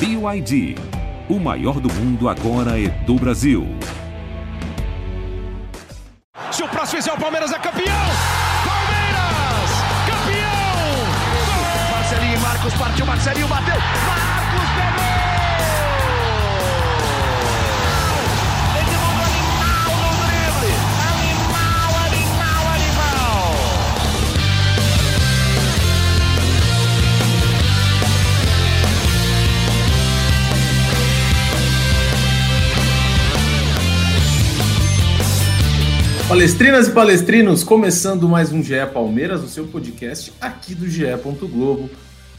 BYD. O maior do mundo agora é do Brasil. Se o próximo fizer o Palmeiras é campeão! Palmeiras! Campeão! Marcelinho Marcos partiu, Marcelinho bateu! Marcos pegou! Palestrinas e palestrinos, começando mais um GE Palmeiras, o seu podcast aqui do GE. Globo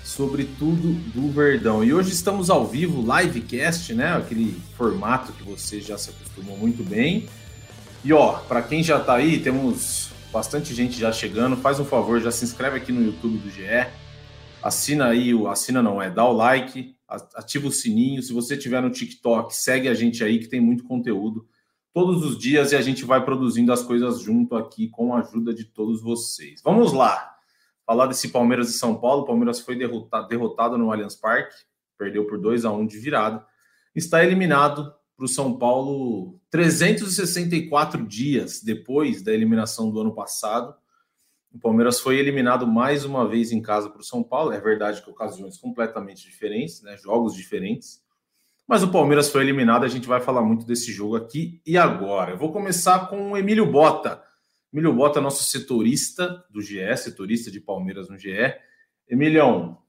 sobre tudo do Verdão. E hoje estamos ao vivo, livecast, né? Aquele formato que você já se acostumou muito bem. E ó, para quem já tá aí, temos bastante gente já chegando. Faz um favor, já se inscreve aqui no YouTube do GE. Assina aí, o assina não é, dá o like, ativa o sininho. Se você tiver no TikTok, segue a gente aí que tem muito conteúdo todos os dias e a gente vai produzindo as coisas junto aqui com a ajuda de todos vocês. Vamos lá. Falar desse Palmeiras e São Paulo. O Palmeiras foi derrotado, derrotado no Allianz Parque, perdeu por 2 a 1 de virada. Está eliminado para o São Paulo 364 dias depois da eliminação do ano passado. O Palmeiras foi eliminado mais uma vez em casa para o São Paulo. É verdade que ocasiões completamente diferentes, né? jogos diferentes. Mas o Palmeiras foi eliminado, a gente vai falar muito desse jogo aqui e agora. Eu vou começar com o Emílio Bota. Emílio Bota, nosso setorista do GE, setorista de Palmeiras no GE. Emilhão,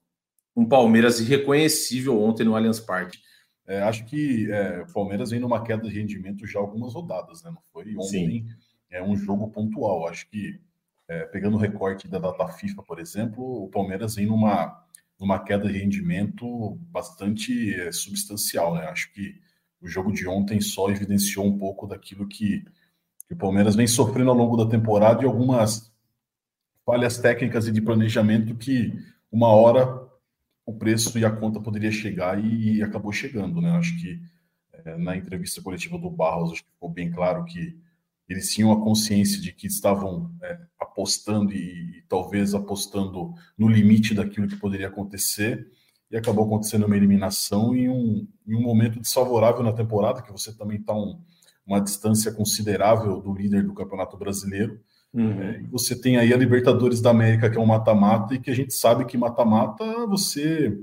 um Palmeiras irreconhecível ontem no Allianz Parque. É, acho que é, o Palmeiras vem numa queda de rendimento já algumas rodadas, né? Não foi ontem, Sim. é um jogo pontual. Acho que, é, pegando o recorte da data FIFA, por exemplo, o Palmeiras vem numa numa queda de rendimento bastante é, substancial, né? Acho que o jogo de ontem só evidenciou um pouco daquilo que, que, o Palmeiras vem sofrendo ao longo da temporada e algumas falhas técnicas e de planejamento que uma hora o preço e a conta poderia chegar e, e acabou chegando, né? Acho que é, na entrevista coletiva do Barros acho que ficou bem claro que eles tinham a consciência de que estavam é, apostando e, e, talvez apostando no limite daquilo que poderia acontecer, e acabou acontecendo uma eliminação em um, em um momento desfavorável na temporada, que você também está um, uma distância considerável do líder do Campeonato Brasileiro. Uhum. É, e você tem aí a Libertadores da América, que é um mata-mata, e que a gente sabe que mata-mata você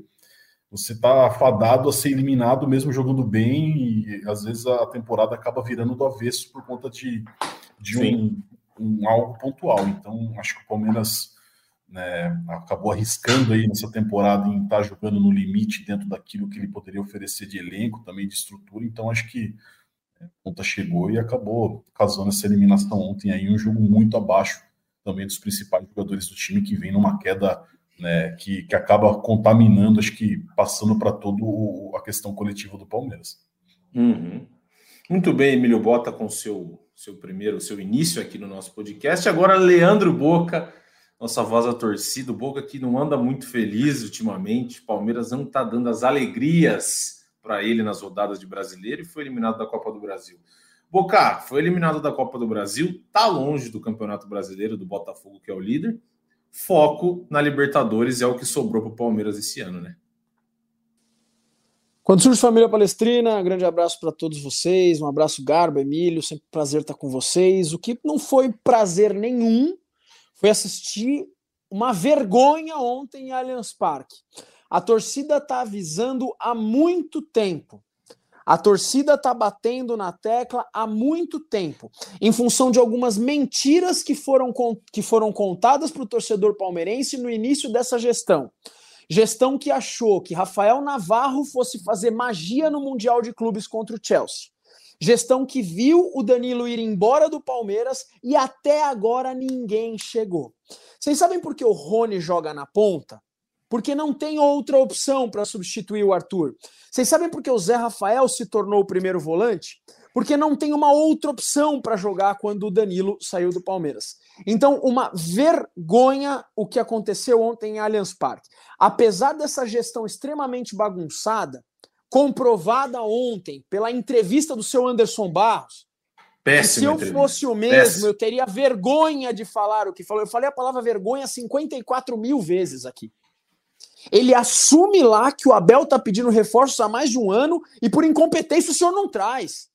você está fadado a ser eliminado mesmo jogando bem e às vezes a temporada acaba virando do avesso por conta de, de um, um, algo pontual. Então acho que o Palmeiras né, acabou arriscando aí nessa temporada em estar tá jogando no limite dentro daquilo que ele poderia oferecer de elenco, também de estrutura. Então acho que a conta chegou e acabou causando essa eliminação ontem aí um jogo muito abaixo também dos principais jogadores do time que vem numa queda né, que, que acaba contaminando, acho que passando para toda a questão coletiva do Palmeiras. Uhum. Muito bem, Emílio Bota, com seu seu primeiro, seu início aqui no nosso podcast. Agora, Leandro Boca, nossa voz da torcida, Boca que não anda muito feliz ultimamente. Palmeiras não está dando as alegrias para ele nas rodadas de brasileiro e foi eliminado da Copa do Brasil. Boca foi eliminado da Copa do Brasil, tá longe do Campeonato Brasileiro do Botafogo, que é o líder foco na Libertadores é o que sobrou para o Palmeiras esse ano, né? Quando surge Família Palestrina, grande abraço para todos vocês, um abraço Garba, Emílio, sempre prazer estar com vocês. O que não foi prazer nenhum foi assistir uma vergonha ontem em Allianz Parque. A torcida está avisando há muito tempo a torcida está batendo na tecla há muito tempo, em função de algumas mentiras que foram, que foram contadas para o torcedor palmeirense no início dessa gestão. Gestão que achou que Rafael Navarro fosse fazer magia no Mundial de Clubes contra o Chelsea. Gestão que viu o Danilo ir embora do Palmeiras e até agora ninguém chegou. Vocês sabem por que o Rony joga na ponta? Porque não tem outra opção para substituir o Arthur. Vocês sabem por que o Zé Rafael se tornou o primeiro volante? Porque não tem uma outra opção para jogar quando o Danilo saiu do Palmeiras. Então, uma vergonha o que aconteceu ontem em Allianz Parque. Apesar dessa gestão extremamente bagunçada, comprovada ontem pela entrevista do seu Anderson Barros, Péssimo. Se eu fosse o mesmo, Péssimo. eu teria vergonha de falar o que falou. Eu falei a palavra vergonha 54 mil vezes aqui. Ele assume lá que o Abel tá pedindo reforços há mais de um ano e por incompetência o senhor não traz.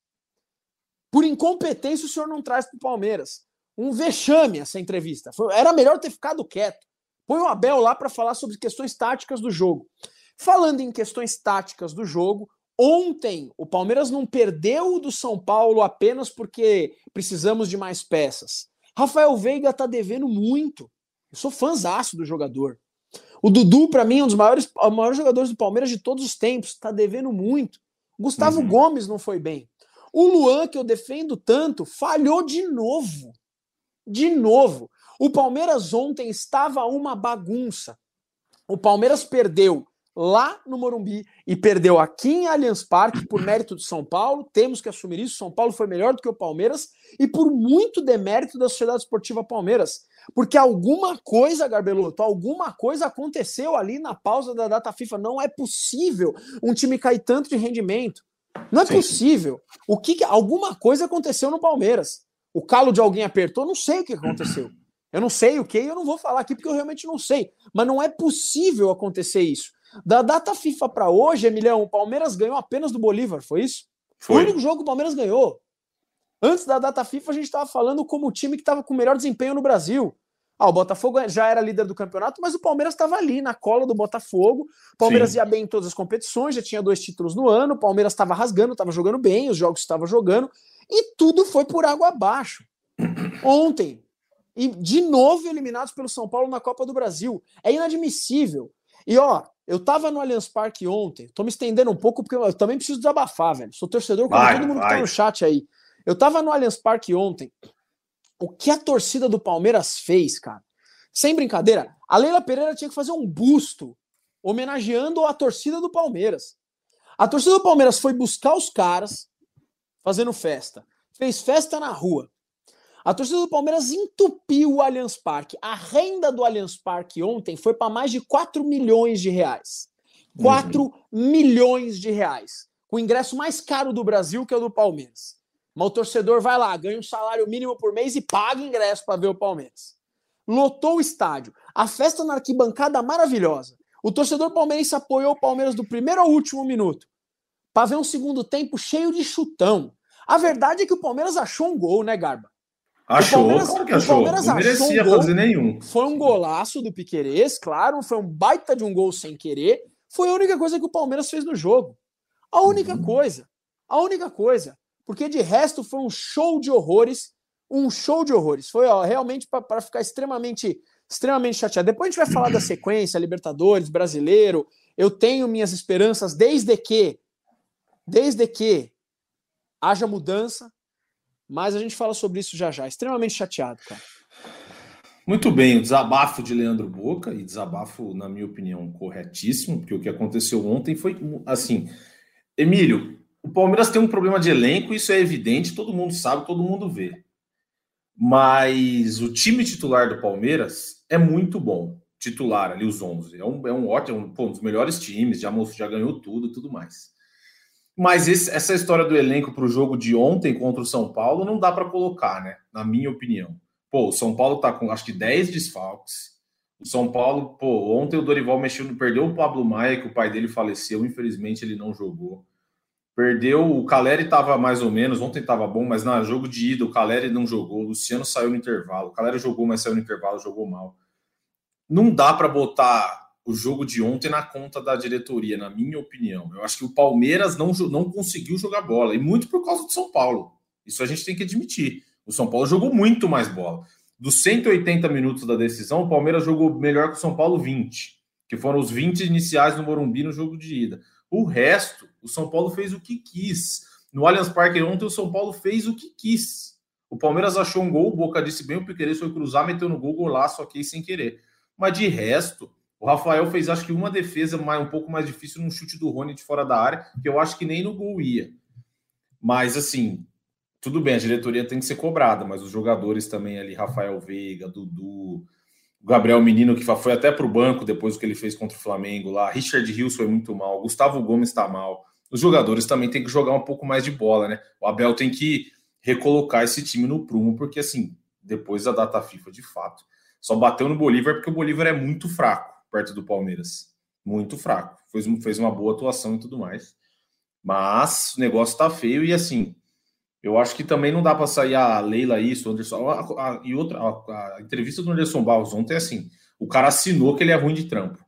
Por incompetência o senhor não traz para o Palmeiras. Um vexame essa entrevista. Era melhor ter ficado quieto. Põe o Abel lá para falar sobre questões táticas do jogo. Falando em questões táticas do jogo, ontem o Palmeiras não perdeu do São Paulo apenas porque precisamos de mais peças. Rafael Veiga tá devendo muito. Eu sou fãzaço do jogador. O Dudu, para mim, é um dos maiores, maiores jogadores do Palmeiras de todos os tempos. Tá devendo muito. Gustavo uhum. Gomes não foi bem. O Luan, que eu defendo tanto, falhou de novo. De novo. O Palmeiras ontem estava uma bagunça. O Palmeiras perdeu lá no Morumbi e perdeu aqui em Allianz Parque por mérito de São Paulo. Temos que assumir isso. São Paulo foi melhor do que o Palmeiras e por muito demérito da Sociedade Esportiva Palmeiras. Porque alguma coisa, Garbeloto, alguma coisa aconteceu ali na pausa da data FIFA. Não é possível um time cair tanto de rendimento. Não é sim, possível. O que, que alguma coisa aconteceu no Palmeiras? O calo de alguém apertou? Não sei o que aconteceu. Eu não sei o que, eu não vou falar aqui porque eu realmente não sei. Mas não é possível acontecer isso. Da data FIFA para hoje, Emilhão, o Palmeiras ganhou apenas do Bolívar, foi isso? Foi. O único jogo que o Palmeiras ganhou. Antes da data FIFA, a gente estava falando como o time que estava com o melhor desempenho no Brasil. Ah, o Botafogo já era líder do campeonato, mas o Palmeiras estava ali na cola do Botafogo. O Palmeiras Sim. ia bem em todas as competições, já tinha dois títulos no ano. O Palmeiras estava rasgando, estava jogando bem, os jogos estavam jogando e tudo foi por água abaixo. Ontem, e de novo eliminados pelo São Paulo na Copa do Brasil. É inadmissível. E ó, eu tava no Allianz Parque ontem, tô me estendendo um pouco porque eu também preciso desabafar, velho. Sou torcedor como vai, todo mundo vai. que tá no chat aí. Eu tava no Allianz Parque ontem. O que a torcida do Palmeiras fez, cara? Sem brincadeira, a Leila Pereira tinha que fazer um busto homenageando a torcida do Palmeiras. A torcida do Palmeiras foi buscar os caras fazendo festa. Fez festa na rua. A torcida do Palmeiras entupiu o Allianz Parque. A renda do Allianz Parque ontem foi para mais de 4 milhões de reais. 4 uhum. milhões de reais. O ingresso mais caro do Brasil, que é o do Palmeiras. Mas o torcedor vai lá, ganha um salário mínimo por mês e paga ingresso para ver o Palmeiras. Lotou o estádio. A festa na arquibancada maravilhosa. O torcedor palmeirense apoiou o Palmeiras do primeiro ao último minuto. Para ver um segundo tempo cheio de chutão. A verdade é que o Palmeiras achou um gol, né, Garba? Achou, claro que achou. não merecia um gol, fazer nenhum. Foi um golaço do Piquerez, claro, foi um baita de um gol sem querer. Foi a única coisa que o Palmeiras fez no jogo. A única uhum. coisa. A única coisa. Porque de resto foi um show de horrores. Um show de horrores. Foi ó, realmente para ficar extremamente, extremamente chateado. Depois a gente vai falar da sequência, Libertadores, brasileiro. Eu tenho minhas esperanças desde que, desde que haja mudança, mas a gente fala sobre isso já já. Extremamente chateado, cara. Muito bem, o desabafo de Leandro Boca, e desabafo, na minha opinião, corretíssimo, porque o que aconteceu ontem foi assim. Emílio, o Palmeiras tem um problema de elenco, isso é evidente, todo mundo sabe, todo mundo vê. Mas o time titular do Palmeiras é muito bom. Titular ali, os 11. É um, é um ótimo, um, pô, um dos melhores times, já, já ganhou tudo e tudo mais. Mas esse, essa história do elenco para o jogo de ontem contra o São Paulo não dá para colocar, né? Na minha opinião. Pô, o São Paulo tá com acho que 10 desfalques. O São Paulo, pô, ontem o Dorival mexeu, perdeu o Pablo Maia, que o pai dele faleceu, infelizmente ele não jogou. Perdeu, o Caleri estava mais ou menos, ontem estava bom, mas no jogo de ida o Caleri não jogou, o Luciano saiu no intervalo. O Caleri jogou, mas saiu no intervalo, jogou mal. Não dá para botar o jogo de ontem na conta da diretoria, na minha opinião. Eu acho que o Palmeiras não, não conseguiu jogar bola, e muito por causa do São Paulo. Isso a gente tem que admitir. O São Paulo jogou muito mais bola. Dos 180 minutos da decisão, o Palmeiras jogou melhor que o São Paulo 20, que foram os 20 iniciais no Morumbi no jogo de ida. O resto, o São Paulo fez o que quis. No Allianz Parque ontem, o São Paulo fez o que quis. O Palmeiras achou um gol, o Boca disse bem, o Piqueires foi cruzar, meteu no gol, golaço aqui sem querer. Mas de resto, o Rafael fez, acho que, uma defesa mais, um pouco mais difícil num chute do Rony de fora da área, que eu acho que nem no gol ia. Mas, assim, tudo bem, a diretoria tem que ser cobrada, mas os jogadores também ali, Rafael Veiga, Dudu, Gabriel Menino, que foi até para o banco depois do que ele fez contra o Flamengo lá, Richard Rios foi muito mal, Gustavo Gomes está mal. Os jogadores também têm que jogar um pouco mais de bola, né? O Abel tem que recolocar esse time no prumo, porque, assim, depois da data FIFA, de fato, só bateu no Bolívar porque o Bolívar é muito fraco perto do Palmeiras. Muito fraco. Fez, fez uma boa atuação e tudo mais. Mas o negócio tá feio e assim. Eu acho que também não dá para sair a Leila isso, Anderson. A, a, e outra, a, a, entrevista do Anderson Barros ontem é assim: o cara assinou que ele é ruim de trampo.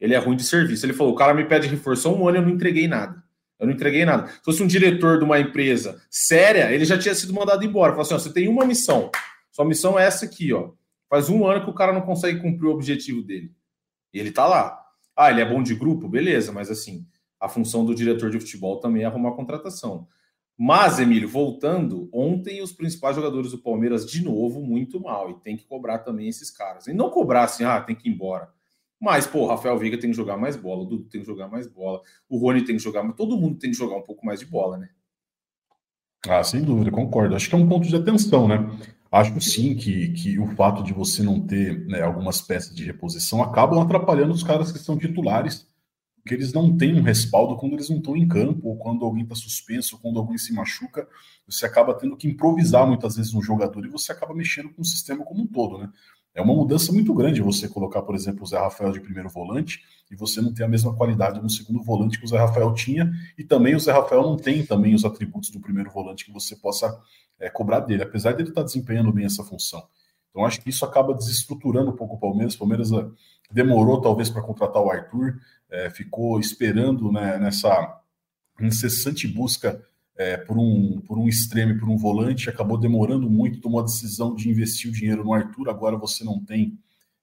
Ele é ruim de serviço. Ele falou: o cara me pede reforço há um ano e eu não entreguei nada. Eu não entreguei nada. Se fosse um diretor de uma empresa séria, ele já tinha sido mandado embora. Falou assim: ó, você tem uma missão. Sua missão é essa aqui, ó. Faz um ano que o cara não consegue cumprir o objetivo dele. E ele tá lá. Ah, ele é bom de grupo? Beleza, mas assim, a função do diretor de futebol também é arrumar contratação. Mas, Emílio, voltando, ontem os principais jogadores do Palmeiras, de novo, muito mal. E tem que cobrar também esses caras. E não cobrar assim, ah, tem que ir embora. Mas, pô, Rafael Veiga tem que jogar mais bola, o Dudu tem que jogar mais bola, o Rony tem que jogar, mas todo mundo tem que jogar um pouco mais de bola, né? Ah, sem dúvida, concordo. Acho que é um ponto de atenção, né? Acho sim que, que o fato de você não ter né, algumas peças de reposição acabam atrapalhando os caras que são titulares, porque eles não têm um respaldo quando eles não estão em campo, ou quando alguém está suspenso, ou quando alguém se machuca, você acaba tendo que improvisar muitas vezes um jogador e você acaba mexendo com o sistema como um todo, né? É uma mudança muito grande você colocar, por exemplo, o Zé Rafael de primeiro volante e você não ter a mesma qualidade no segundo volante que o Zé Rafael tinha, e também o Zé Rafael não tem também os atributos do primeiro volante que você possa é, cobrar dele, apesar dele estar tá desempenhando bem essa função. Então acho que isso acaba desestruturando um pouco o Palmeiras. O Palmeiras é, demorou talvez para contratar o Arthur, é, ficou esperando né, nessa incessante busca é, por, um, por um extremo, por um volante, acabou demorando muito, tomou a decisão de investir o dinheiro no Arthur, agora você não tem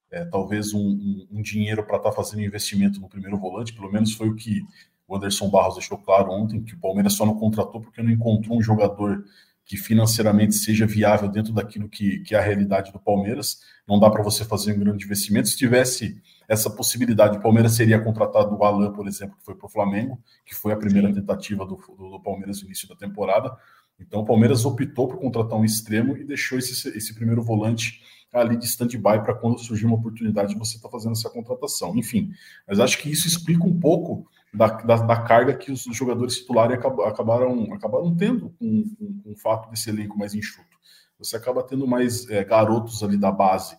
é, talvez um, um, um dinheiro para estar tá fazendo investimento no primeiro volante, pelo menos foi o que o Anderson Barros deixou claro ontem, que o Palmeiras só não contratou porque não encontrou um jogador que financeiramente seja viável dentro daquilo que, que é a realidade do Palmeiras. Não dá para você fazer um grande investimento. Se tivesse essa possibilidade. O Palmeiras seria contratado o Alan, por exemplo, que foi para o Flamengo, que foi a primeira Sim. tentativa do, do, do, Palmeiras no início da temporada. Então o Palmeiras optou por contratar um extremo e deixou esse, esse primeiro volante ali de stand-by para quando surgir uma oportunidade você está fazendo essa contratação. Enfim, mas acho que isso explica um pouco da, da, da carga que os jogadores titulares acabaram, acabaram tendo com, com, com, o fato desse elenco mais enxuto. Você acaba tendo mais é, garotos ali da base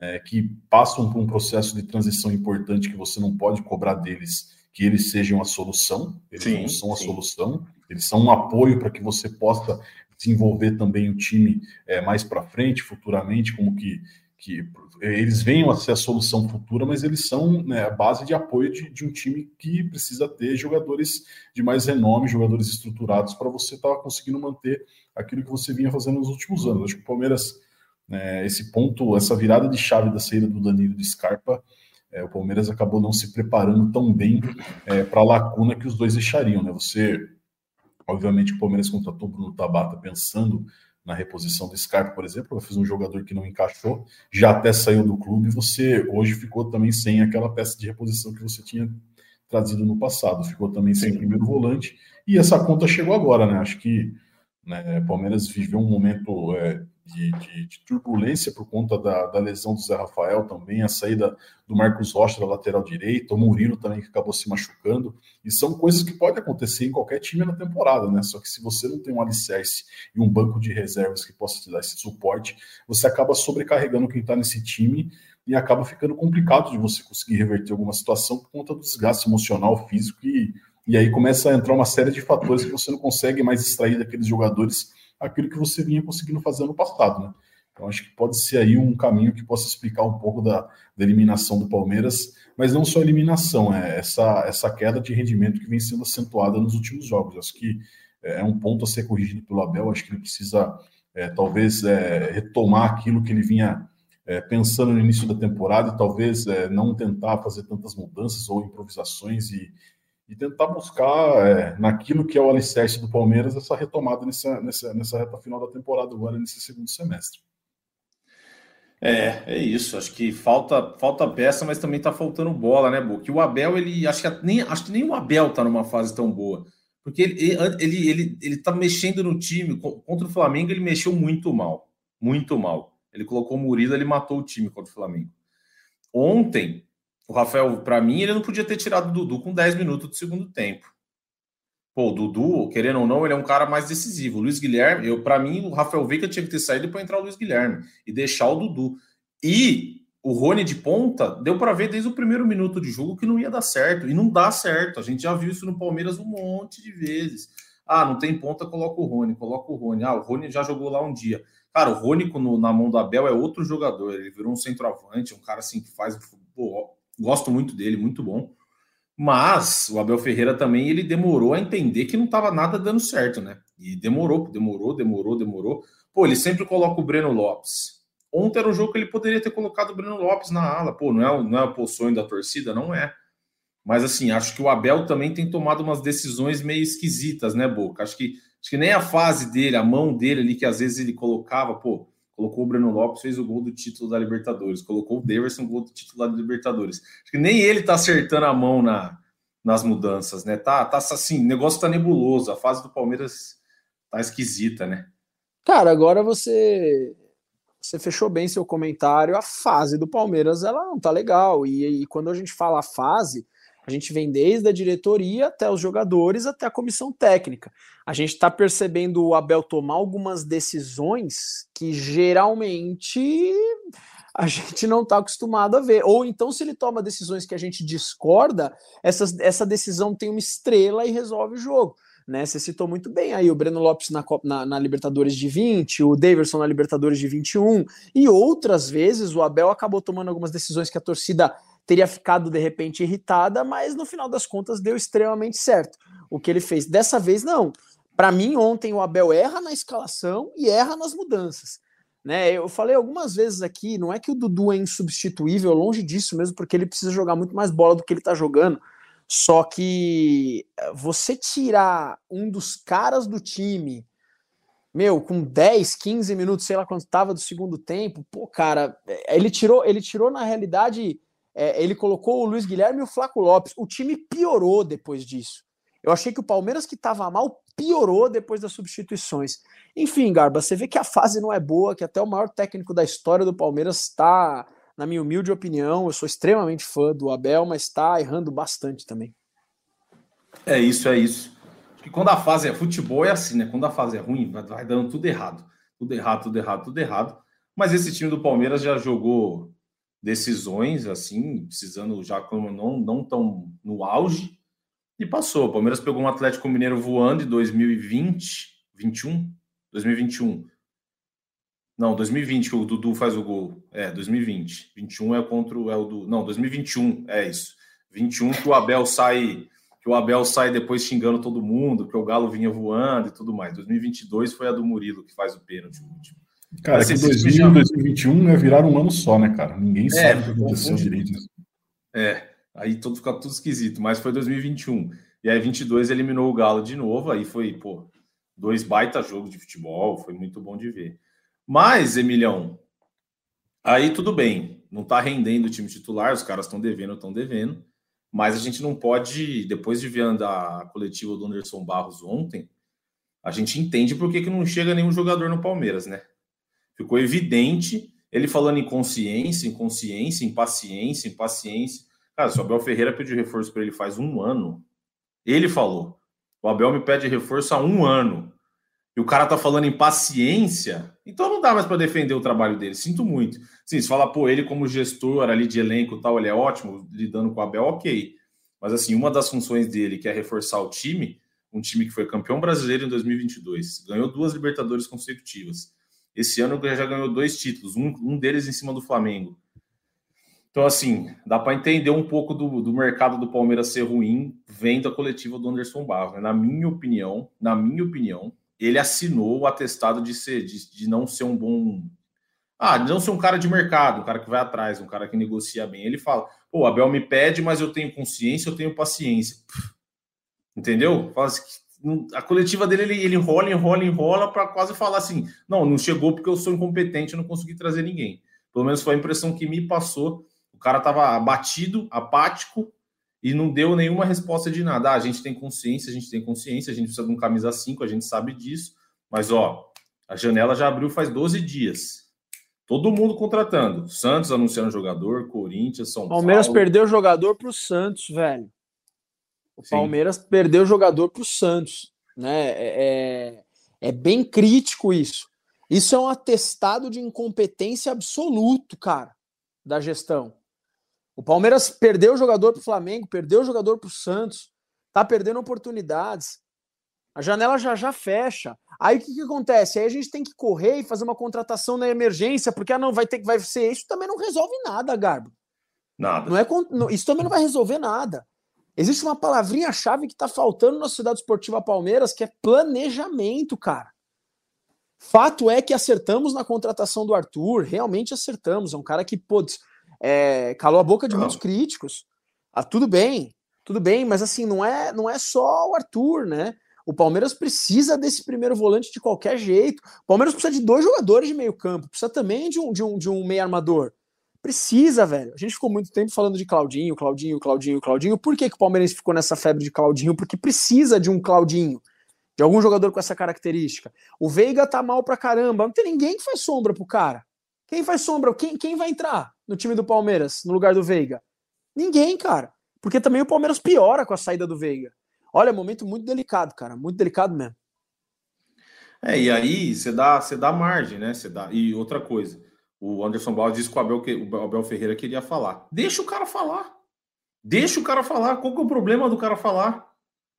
é, que passam por um processo de transição importante que você não pode cobrar deles que eles sejam a solução, eles sim, não são a sim. solução, eles são um apoio para que você possa desenvolver também o time é, mais para frente, futuramente, como que, que eles venham a ser a solução futura, mas eles são né, a base de apoio de, de, um time que precisa ter jogadores de mais renome, jogadores estruturados, para você estar tá conseguindo manter aquilo que você vinha fazendo nos últimos anos. Acho que o Palmeiras é, esse ponto, essa virada de chave da saída do Danilo de Scarpa, é, o Palmeiras acabou não se preparando tão bem é, para a lacuna que os dois deixariam. Né? Você, obviamente, o Palmeiras contratou Bruno Tabata pensando na reposição do Scarpa, por exemplo, fez um jogador que não encaixou, já até saiu do clube, você hoje ficou também sem aquela peça de reposição que você tinha trazido no passado, ficou também sem primeiro volante, e essa conta chegou agora, né? Acho que né, o Palmeiras viveu um momento é, de, de, de, turbulência por conta da, da, lesão do Zé Rafael também, a saída do Marcos Rocha da lateral direita, o Murilo também que acabou se machucando, e são coisas que podem acontecer em qualquer time na temporada, né? Só que se você não tem um alicerce e um banco de reservas que possa te dar esse suporte, você acaba sobrecarregando quem está nesse time e acaba ficando complicado de você conseguir reverter alguma situação por conta do desgaste emocional, físico e, e aí começa a entrar uma série de fatores que você não consegue mais extrair daqueles jogadores aquilo que você vinha conseguindo fazer no passado, né? Então acho que pode ser aí um caminho que possa explicar um pouco da, da eliminação do Palmeiras, mas não só eliminação, é essa, essa queda de rendimento que vem sendo acentuada nos últimos jogos. Acho que é, é um ponto a ser corrigido pelo Abel, acho que ele precisa é, talvez é, retomar aquilo que ele vinha é, pensando no início da temporada e talvez é, não tentar fazer tantas mudanças ou improvisações e, e tentar buscar é, naquilo que é o alicerce do Palmeiras essa retomada nessa, nessa, nessa reta final da temporada agora, nesse segundo semestre. É, é isso. Acho que falta falta peça, mas também tá faltando bola, né, Bo? Que o Abel, ele acho que nem acho que nem o Abel tá numa fase tão boa. Porque ele, ele, ele, ele tá mexendo no time. Contra o Flamengo, ele mexeu muito mal. Muito mal. Ele colocou o Murilo, ele matou o time contra o Flamengo. Ontem, o Rafael, para mim, ele não podia ter tirado o Dudu com 10 minutos do segundo tempo. Pô, o Dudu, querendo ou não, ele é um cara mais decisivo. O Luiz Guilherme, eu para mim, o Rafael Veiga tinha que ter saído para entrar o Luiz Guilherme e deixar o Dudu. E o Rony de ponta, deu para ver desde o primeiro minuto de jogo que não ia dar certo. E não dá certo. A gente já viu isso no Palmeiras um monte de vezes. Ah, não tem ponta, coloca o Rony, coloca o Rony. Ah, o Rony já jogou lá um dia. Cara, o Rony na mão do Abel é outro jogador. Ele virou um centroavante, um cara assim que faz. Pô, gosto muito dele, muito bom. Mas o Abel Ferreira também ele demorou a entender que não estava nada dando certo, né? E demorou, demorou, demorou, demorou. Pô, ele sempre coloca o Breno Lopes. Ontem era um jogo que ele poderia ter colocado o Breno Lopes na ala. Pô, não é, não é o sonho da torcida? Não é. Mas assim, acho que o Abel também tem tomado umas decisões meio esquisitas, né, Boca? Acho que, acho que nem a fase dele, a mão dele ali, que às vezes ele colocava, pô, colocou o Breno Lopes, fez o gol do título da Libertadores, colocou o Daverson, gol do título da Libertadores. Acho que nem ele tá acertando a mão na, nas mudanças, né? Tá, tá assim, o negócio tá nebuloso, a fase do Palmeiras tá esquisita, né? Cara, agora você você fechou bem seu comentário. A fase do Palmeiras ela não tá legal. E, e quando a gente fala fase, a gente vem desde a diretoria até os jogadores, até a comissão técnica. A gente está percebendo o Abel tomar algumas decisões que geralmente a gente não está acostumado a ver. Ou então, se ele toma decisões que a gente discorda, essas, essa decisão tem uma estrela e resolve o jogo né? Você citou muito bem aí o Breno Lopes na, na, na, Libertadores de 20, o Daverson na Libertadores de 21, e outras vezes o Abel acabou tomando algumas decisões que a torcida teria ficado de repente irritada, mas no final das contas deu extremamente certo o que ele fez. Dessa vez, não. Para mim, ontem o Abel erra na escalação e erra nas mudanças. Né, eu falei algumas vezes aqui, não é que o Dudu é insubstituível, longe disso mesmo, porque ele precisa jogar muito mais bola do que ele está jogando. Só que eh, você tirar um dos caras do time, meu, com 10, 15 minutos, sei lá quanto estava do segundo tempo, pô, cara, eh, ele tirou, ele tirou na realidade, é, ele colocou o Luiz Guilherme e o Flaco Lopes. O time piorou depois disso. Eu achei que o Palmeiras que estava mal piorou depois das substituições. Enfim, Garba, você vê que a fase não é boa, que até o maior técnico da história do Palmeiras está na minha humilde opinião, eu sou extremamente fã do Abel, mas está errando bastante também. É isso, é isso. Acho que quando a fase é futebol é assim, né? Quando a fase é ruim, vai, vai dando tudo errado. Tudo errado, tudo errado, tudo errado. Mas esse time do Palmeiras já jogou decisões assim, precisando já como não não tão no auge e passou. O Palmeiras pegou um Atlético Mineiro voando em 2020, 21, 2021. Não, 2020 que o Dudu faz o gol. É, 2020. 21 é contra o é o do Não, 2021, é isso. 21 que o Abel sai, que o Abel sai depois xingando todo mundo, que o Galo vinha voando e tudo mais. 2022 foi a do Murilo que faz o pênalti último. Cara, que 2000 já... 2021 é virar um ano só, né, cara? Ninguém é, sabe o que aconteceu direito. É, aí tudo fica tudo esquisito, mas foi 2021. E aí 22 eliminou o Galo de novo, aí foi, pô, dois baita jogos de futebol, foi muito bom de ver. Mas, Emilhão, aí tudo bem, não está rendendo o time titular, os caras estão devendo, estão devendo, mas a gente não pode, depois de ver a coletiva do Anderson Barros ontem, a gente entende por que, que não chega nenhum jogador no Palmeiras, né? Ficou evidente ele falando em consciência, em consciência, em paciência, em paciência. Cara, se o Abel Ferreira pediu reforço para ele faz um ano, ele falou. O Abel me pede reforço há um ano e o cara tá falando em paciência, então não dá mais para defender o trabalho dele. Sinto muito. Sim, se fala, pô, ele como gestor ali de elenco tal, ele é ótimo, lidando com o Abel, ok. Mas assim, uma das funções dele, que é reforçar o time, um time que foi campeão brasileiro em 2022, ganhou duas Libertadores consecutivas. Esse ano já ganhou dois títulos, um, um deles em cima do Flamengo. Então, assim, dá para entender um pouco do, do mercado do Palmeiras ser ruim vendo a coletiva do Anderson Barros. Né? Na minha opinião, na minha opinião, ele assinou o atestado de ser de, de, não ser um bom. Ah, de não ser um cara de mercado, um cara que vai atrás, um cara que negocia bem. Ele fala: pô, Abel me pede, mas eu tenho consciência, eu tenho paciência. Entendeu? Fala assim, a coletiva dele, ele, ele enrola, enrola, enrola para quase falar assim: não, não chegou porque eu sou incompetente, eu não consegui trazer ninguém. Pelo menos foi a impressão que me passou. O cara estava abatido, apático, e não deu nenhuma resposta de nada. Ah, a gente tem consciência, a gente tem consciência, a gente precisa de um camisa 5, a gente sabe disso, mas ó, a janela já abriu faz 12 dias. Todo mundo contratando. Santos anunciando jogador, Corinthians, São Palmeiras Paulo. perdeu jogador para o Santos, velho. O Sim. Palmeiras perdeu jogador para o Santos, né? É, é, é bem crítico isso. Isso é um atestado de incompetência absoluto, cara. da gestão. O Palmeiras perdeu o jogador para o Flamengo, perdeu o jogador para o Santos, tá perdendo oportunidades. A janela já já fecha. Aí o que, que acontece? Aí a gente tem que correr e fazer uma contratação na emergência, porque ah, não vai ter que vai ser isso, também não resolve nada, Garbo. Nada. Não é isso também não vai resolver nada. Existe uma palavrinha-chave que está faltando na Cidade Esportiva Palmeiras, que é planejamento, cara. Fato é que acertamos na contratação do Arthur, realmente acertamos. É um cara que, putz, é, calou a boca de muitos críticos. Ah, tudo bem, tudo bem, mas assim, não é, não é só o Arthur, né? O Palmeiras precisa desse primeiro volante de qualquer jeito. O Palmeiras precisa de dois jogadores de meio campo, precisa também de um, de um, de um meio armador. Precisa, velho. A gente ficou muito tempo falando de Claudinho, Claudinho, Claudinho, Claudinho. Por que, que o Palmeiras ficou nessa febre de Claudinho? Porque precisa de um Claudinho, de algum jogador com essa característica. O Veiga tá mal pra caramba. Não tem ninguém que faz sombra pro cara. Quem faz sombra? Quem, quem vai entrar no time do Palmeiras no lugar do Veiga? Ninguém, cara. Porque também o Palmeiras piora com a saída do Veiga. Olha, momento muito delicado, cara. Muito delicado mesmo. É, e aí você dá, você dá margem, né? Você dá... E outra coisa o Anderson Barros disse que o Abel, o Abel Ferreira queria falar. Deixa o cara falar. Deixa o cara falar. Qual que é o problema do cara falar?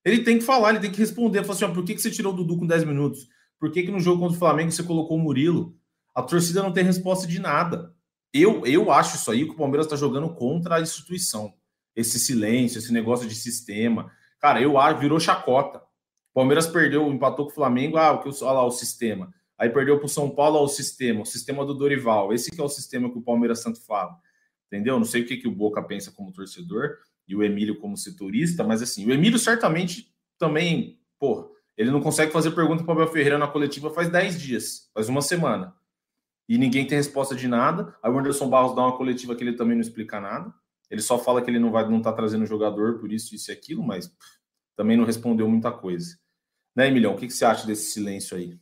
Ele tem que falar, ele tem que responder. Falar assim, por que, que você tirou o Dudu com 10 minutos? Por que, que no jogo contra o Flamengo você colocou o Murilo? A torcida não tem resposta de nada. Eu, eu acho isso aí que o Palmeiras está jogando contra a instituição. Esse silêncio, esse negócio de sistema. Cara, eu acho, virou chacota. O Palmeiras perdeu, empatou com o Flamengo, ah, o que olha lá o sistema. Aí perdeu para o São Paulo ao sistema, o sistema do Dorival. Esse que é o sistema que o Palmeiras tanto fala. Entendeu? Não sei o que, que o Boca pensa como torcedor e o Emílio como setorista, mas assim, o Emílio certamente também, pô, ele não consegue fazer pergunta para o Abel Ferreira na coletiva faz 10 dias, faz uma semana. E ninguém tem resposta de nada. Aí o Anderson Barros dá uma coletiva que ele também não explica nada. Ele só fala que ele não vai não tá trazendo jogador por isso, isso e aquilo, mas pff, também não respondeu muita coisa. Né, Emilhão? O que, que você acha desse silêncio aí?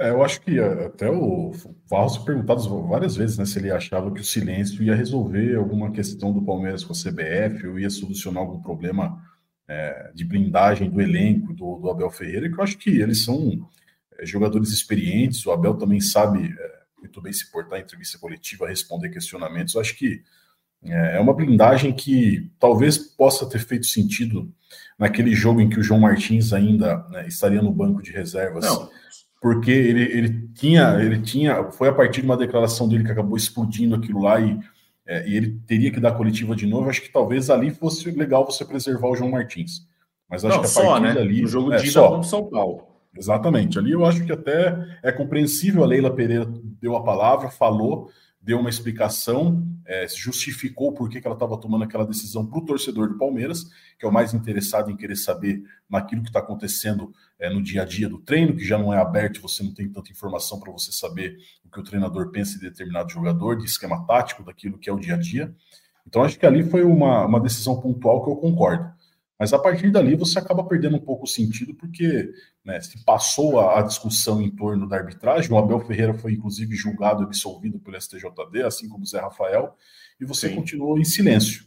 É, eu acho que é, até o Barros perguntado várias vezes né, se ele achava que o silêncio ia resolver alguma questão do Palmeiras com a CBF ou ia solucionar algum problema é, de blindagem do elenco do, do, Abel Ferreira, que eu acho que eles são é, jogadores experientes, o Abel também sabe é, muito bem se portar em entrevista coletiva, responder questionamentos. Eu acho que é, é uma blindagem que talvez possa ter feito sentido naquele jogo em que o João Martins ainda né, estaria no banco de reservas. Não porque ele, ele tinha, ele tinha, foi a partir de uma declaração dele que acabou explodindo aquilo lá e, é, e ele teria que dar coletiva de novo. Acho que talvez ali fosse legal você preservar o João Martins. Mas acho Não, que a partir né? dali. O jogo é, de só. São Paulo. Exatamente. Ali eu acho que até é compreensível. A Leila Pereira deu a palavra, falou, deu uma explicação, é, justificou por que, que ela estava tomando aquela decisão para o torcedor do Palmeiras, que é o mais interessado em querer saber naquilo que está acontecendo é, no dia a dia do treino, que já não é aberto, você não tem tanta informação para você saber o que o treinador pensa de determinado jogador, de esquema tático, daquilo que é o dia a dia. Então, acho que ali foi uma, uma decisão pontual que eu concordo. Mas a partir dali você acaba perdendo um pouco o sentido, porque né, se passou a, a, discussão em torno da arbitragem, o Abel Ferreira foi inclusive julgado e absolvido pelo STJD, assim como o Zé Rafael, e você Sim. continuou em silêncio.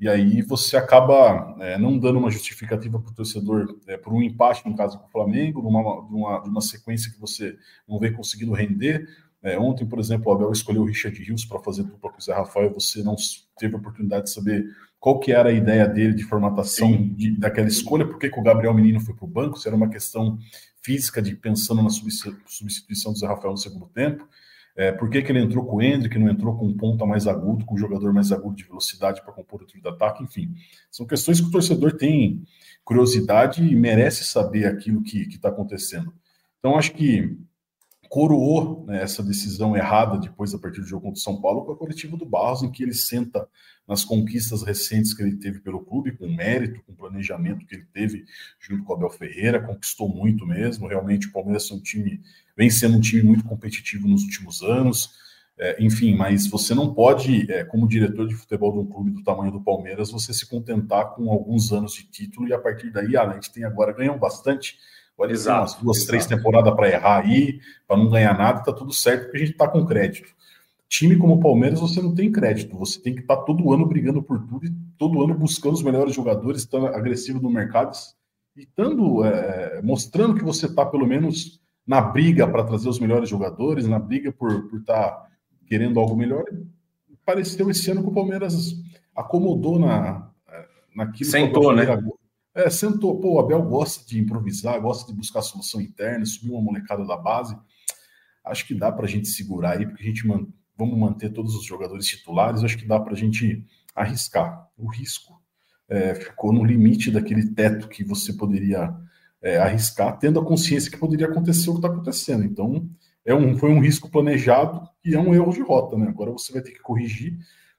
E aí você acaba é, não dando uma justificativa para o torcedor é, por um empate, no caso com o Flamengo, numa, numa, numa sequência que você não vem conseguindo render. É, ontem, por exemplo, o Abel escolheu o Richard Rios para fazer dupla com o Zé Rafael, você não teve a oportunidade de saber qual que era a ideia dele de formatação de, daquela escolha, por que, o Gabriel Menino foi para o banco, se era uma questão física de pensando na substituição do Zé Rafael no segundo tempo, é, por que, que ele entrou com o Hendrick, não entrou com um ponta mais agudo, com um jogador mais agudo de velocidade para compor o trio de ataque, enfim. São questões que o torcedor tem curiosidade e merece saber aquilo que está acontecendo. Então, acho que coroou né, essa decisão errada depois, a partir do jogo contra o São Paulo, com a coletiva do Barros, em que ele senta nas conquistas recentes que ele teve pelo clube, com mérito, com planejamento que ele teve junto com o Abel Ferreira, conquistou muito mesmo. Realmente o Palmeiras é um time, vem sendo um time muito competitivo nos últimos anos. É, enfim, mas você não pode, é, como diretor de futebol de um clube do tamanho do Palmeiras, você se contentar com alguns anos de título e a partir daí, ah, a gente tem agora, ganham bastante, Olha, exato, umas duas, exato. três temporadas para errar aí, para não ganhar nada, tá tudo certo, porque a gente está com crédito time como o Palmeiras você não tem crédito, você tem que estar tá todo ano brigando por tudo e todo ano buscando os melhores jogadores, estando agressivo no mercado e estando, é, mostrando que você está pelo menos na briga para trazer os melhores jogadores, na briga por estar tá querendo algo melhor. pareceu esse ano que o Palmeiras acomodou na, naquilo Sentou, né? É, sentou. Pô, o Abel gosta de improvisar, gosta de buscar solução interna, subir uma molecada da base. Acho que dá para a gente segurar aí, porque a gente man... vamos manter todos os jogadores titulares. Acho que dá para a gente arriscar. O risco é, ficou no limite daquele teto que você poderia é, arriscar, tendo a consciência que poderia acontecer o que está acontecendo. Então, é um, foi um risco planejado e é um erro de rota, né? Agora você vai ter que corrigir,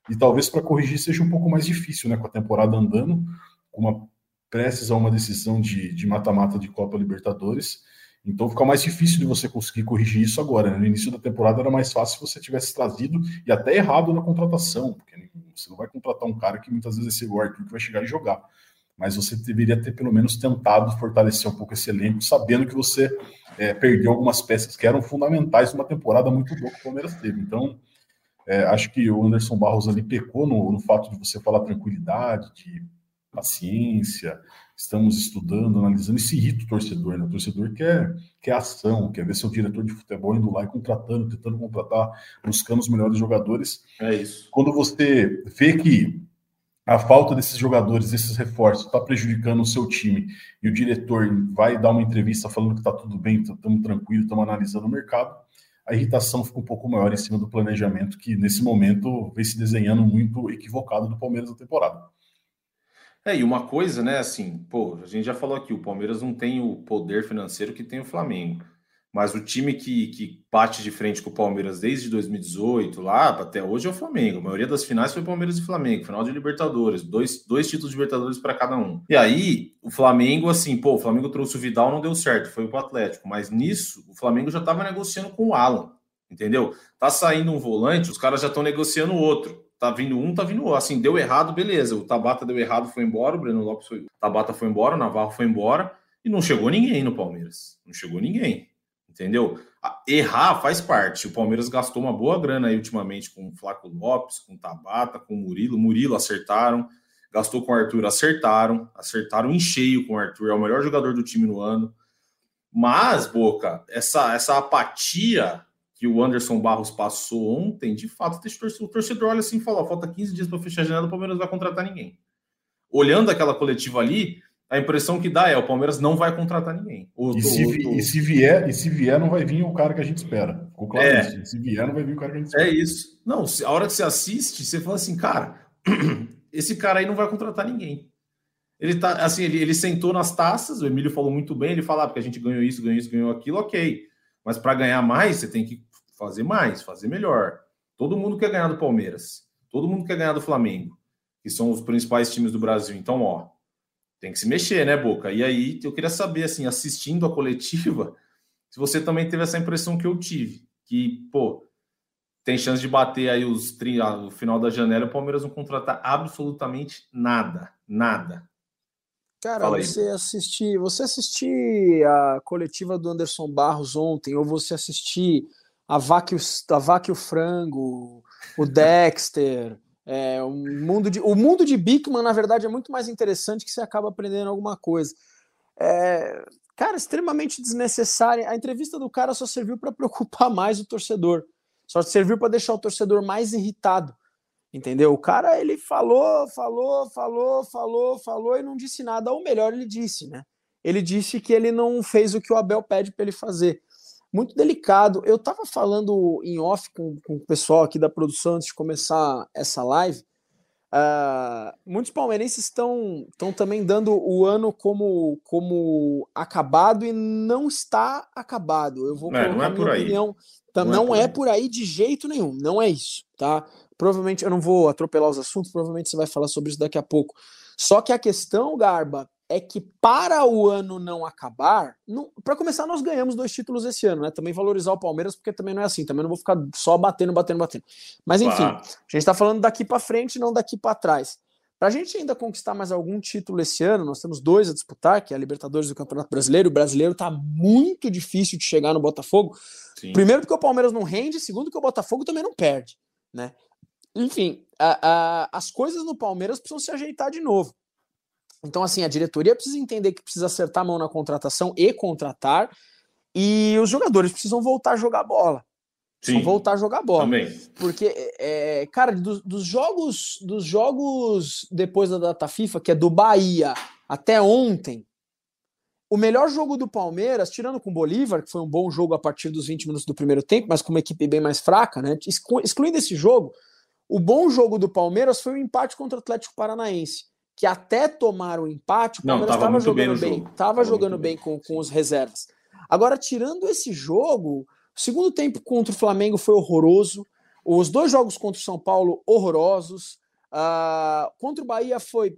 e talvez para corrigir seja um pouco mais difícil, né? Com a temporada andando, com uma prestes a uma decisão de mata-mata de, de, Copa Libertadores. Então fica mais difícil de você conseguir corrigir isso agora. Né? No início da temporada era mais fácil se você tivesse trazido e até errado na contratação, porque você não vai contratar um cara que muitas vezes é esse Arthur que vai chegar e jogar. Mas você deveria ter pelo menos tentado fortalecer um pouco esse elenco, sabendo que você é, perdeu algumas peças que eram fundamentais numa temporada muito boa que o Palmeiras teve. Então, é, acho que o Anderson Barros ali pecou no, no fato de você falar tranquilidade, de paciência, estamos estudando, analisando, isso irrita o torcedor, né? O torcedor quer, quer ação, quer ver seu diretor de futebol indo lá e contratando, tentando contratar, buscando os melhores jogadores. É isso. Quando você vê que a falta desses jogadores, desses reforços, está prejudicando o seu time e o diretor vai dar uma entrevista falando que está tudo bem, estamos tranquilos, estamos analisando o mercado, a irritação fica um pouco maior em cima do planejamento que, nesse momento, vem se desenhando muito equivocado do Palmeiras na temporada. É, e uma coisa, né, assim, pô, a gente já falou aqui, o Palmeiras não tem o poder financeiro que tem o Flamengo, mas o time que, que bate de frente com o Palmeiras desde 2018, lá até hoje é o Flamengo. A maioria das finais foi Palmeiras e Flamengo, final de Libertadores, dois, dois títulos de Libertadores para cada um. E aí, o Flamengo, assim, pô, o Flamengo trouxe o Vidal, não deu certo, foi pro Atlético, mas nisso, o Flamengo já estava negociando com o Alan, entendeu? Tá saindo um volante, os caras já estão negociando outro tá vindo um, tá vindo outro. Assim, deu errado, beleza. O Tabata deu errado, foi embora. O Breno Lopes foi. O Tabata foi embora, o Navarro foi embora. E não chegou ninguém no Palmeiras. Não chegou ninguém. Entendeu? Errar faz parte. O Palmeiras gastou uma boa grana aí ultimamente com o Flaco Lopes, com o Tabata, com o Murilo. Murilo acertaram. Gastou com o Arthur, acertaram. Acertaram em cheio com o Arthur. É o melhor jogador do time no ano. Mas, Boca, essa, essa apatia que o Anderson Barros passou ontem, de fato, o torcedor olha assim e fala: falta 15 dias para fechar a janela, o Palmeiras não vai contratar ninguém. Olhando aquela coletiva ali, a impressão que dá é o Palmeiras não vai contratar ninguém. E, se, e, se, vier, e se vier, não vai vir o cara que a gente espera. Ficou claro é, isso. Se vier, não vai vir o cara que a gente é espera. É isso. Não, a hora que você assiste, você fala assim, cara, esse cara aí não vai contratar ninguém. Ele tá assim, ele, ele sentou nas taças, o Emílio falou muito bem, ele fala, ah, porque a gente ganhou isso, ganhou isso, ganhou aquilo, ok. Mas para ganhar mais, você tem que fazer mais, fazer melhor. Todo mundo quer ganhar do Palmeiras. Todo mundo quer ganhar do Flamengo, que são os principais times do Brasil. Então, ó, tem que se mexer, né, Boca? E aí, eu queria saber, assim, assistindo a coletiva, se você também teve essa impressão que eu tive, que, pô, tem chance de bater aí os no final da janela, o Palmeiras não contratar absolutamente nada, nada. Cara, você assistir, você assistir a coletiva do Anderson Barros ontem, ou você assistir a vaca, a vaca o frango, o Dexter. É, o, mundo de, o mundo de Bigman, na verdade, é muito mais interessante que você acaba aprendendo alguma coisa. É, cara, extremamente desnecessária. A entrevista do cara só serviu para preocupar mais o torcedor. Só serviu para deixar o torcedor mais irritado. Entendeu? O cara, ele falou, falou, falou, falou, falou e não disse nada. Ou melhor, ele disse, né? Ele disse que ele não fez o que o Abel pede para ele fazer muito delicado. Eu estava falando em off com, com, o pessoal aqui da produção antes de começar essa live. Uh, muitos palmeirenses estão também dando o ano como, como acabado e não está acabado. Eu vou não, colocar não é minha opinião. Não, não é, por, é por aí de jeito nenhum. Não é isso, tá? Provavelmente eu não vou atropelar os assuntos. Provavelmente você vai falar sobre isso daqui a pouco. Só que a questão, Garba, é que para o ano não acabar, para começar, nós ganhamos dois títulos esse ano, né? Também valorizar o Palmeiras, porque também não é assim, também não vou ficar só batendo, batendo, batendo. Mas enfim, a gente está falando daqui para frente, não daqui para trás. Para a gente ainda conquistar mais algum título esse ano, nós temos dois a disputar, que é a Libertadores do Campeonato Brasileiro. O brasileiro está muito difícil de chegar no Botafogo. Sim. Primeiro, porque o Palmeiras não rende, segundo, que o Botafogo também não perde, né? Enfim, a, a, as coisas no Palmeiras precisam se ajeitar de novo. Então, assim, a diretoria precisa entender que precisa acertar a mão na contratação e contratar, e os jogadores precisam voltar a jogar bola. Sim, voltar a jogar bola. Também. Porque, é, cara, dos, dos, jogos dos jogos depois da data FIFA, que é do Bahia até ontem, o melhor jogo do Palmeiras, tirando com o Bolívar, que foi um bom jogo a partir dos 20 minutos do primeiro tempo, mas com uma equipe bem mais fraca, né? Excluindo esse jogo, o bom jogo do Palmeiras foi o empate contra o Atlético Paranaense, que até tomar o empate, o Palmeiras estava jogando bem, estava jogando bem com, com os reservas. Agora, tirando esse jogo, o segundo tempo contra o Flamengo foi horroroso. Os dois jogos contra o São Paulo, horrorosos. Uh, contra o Bahia foi,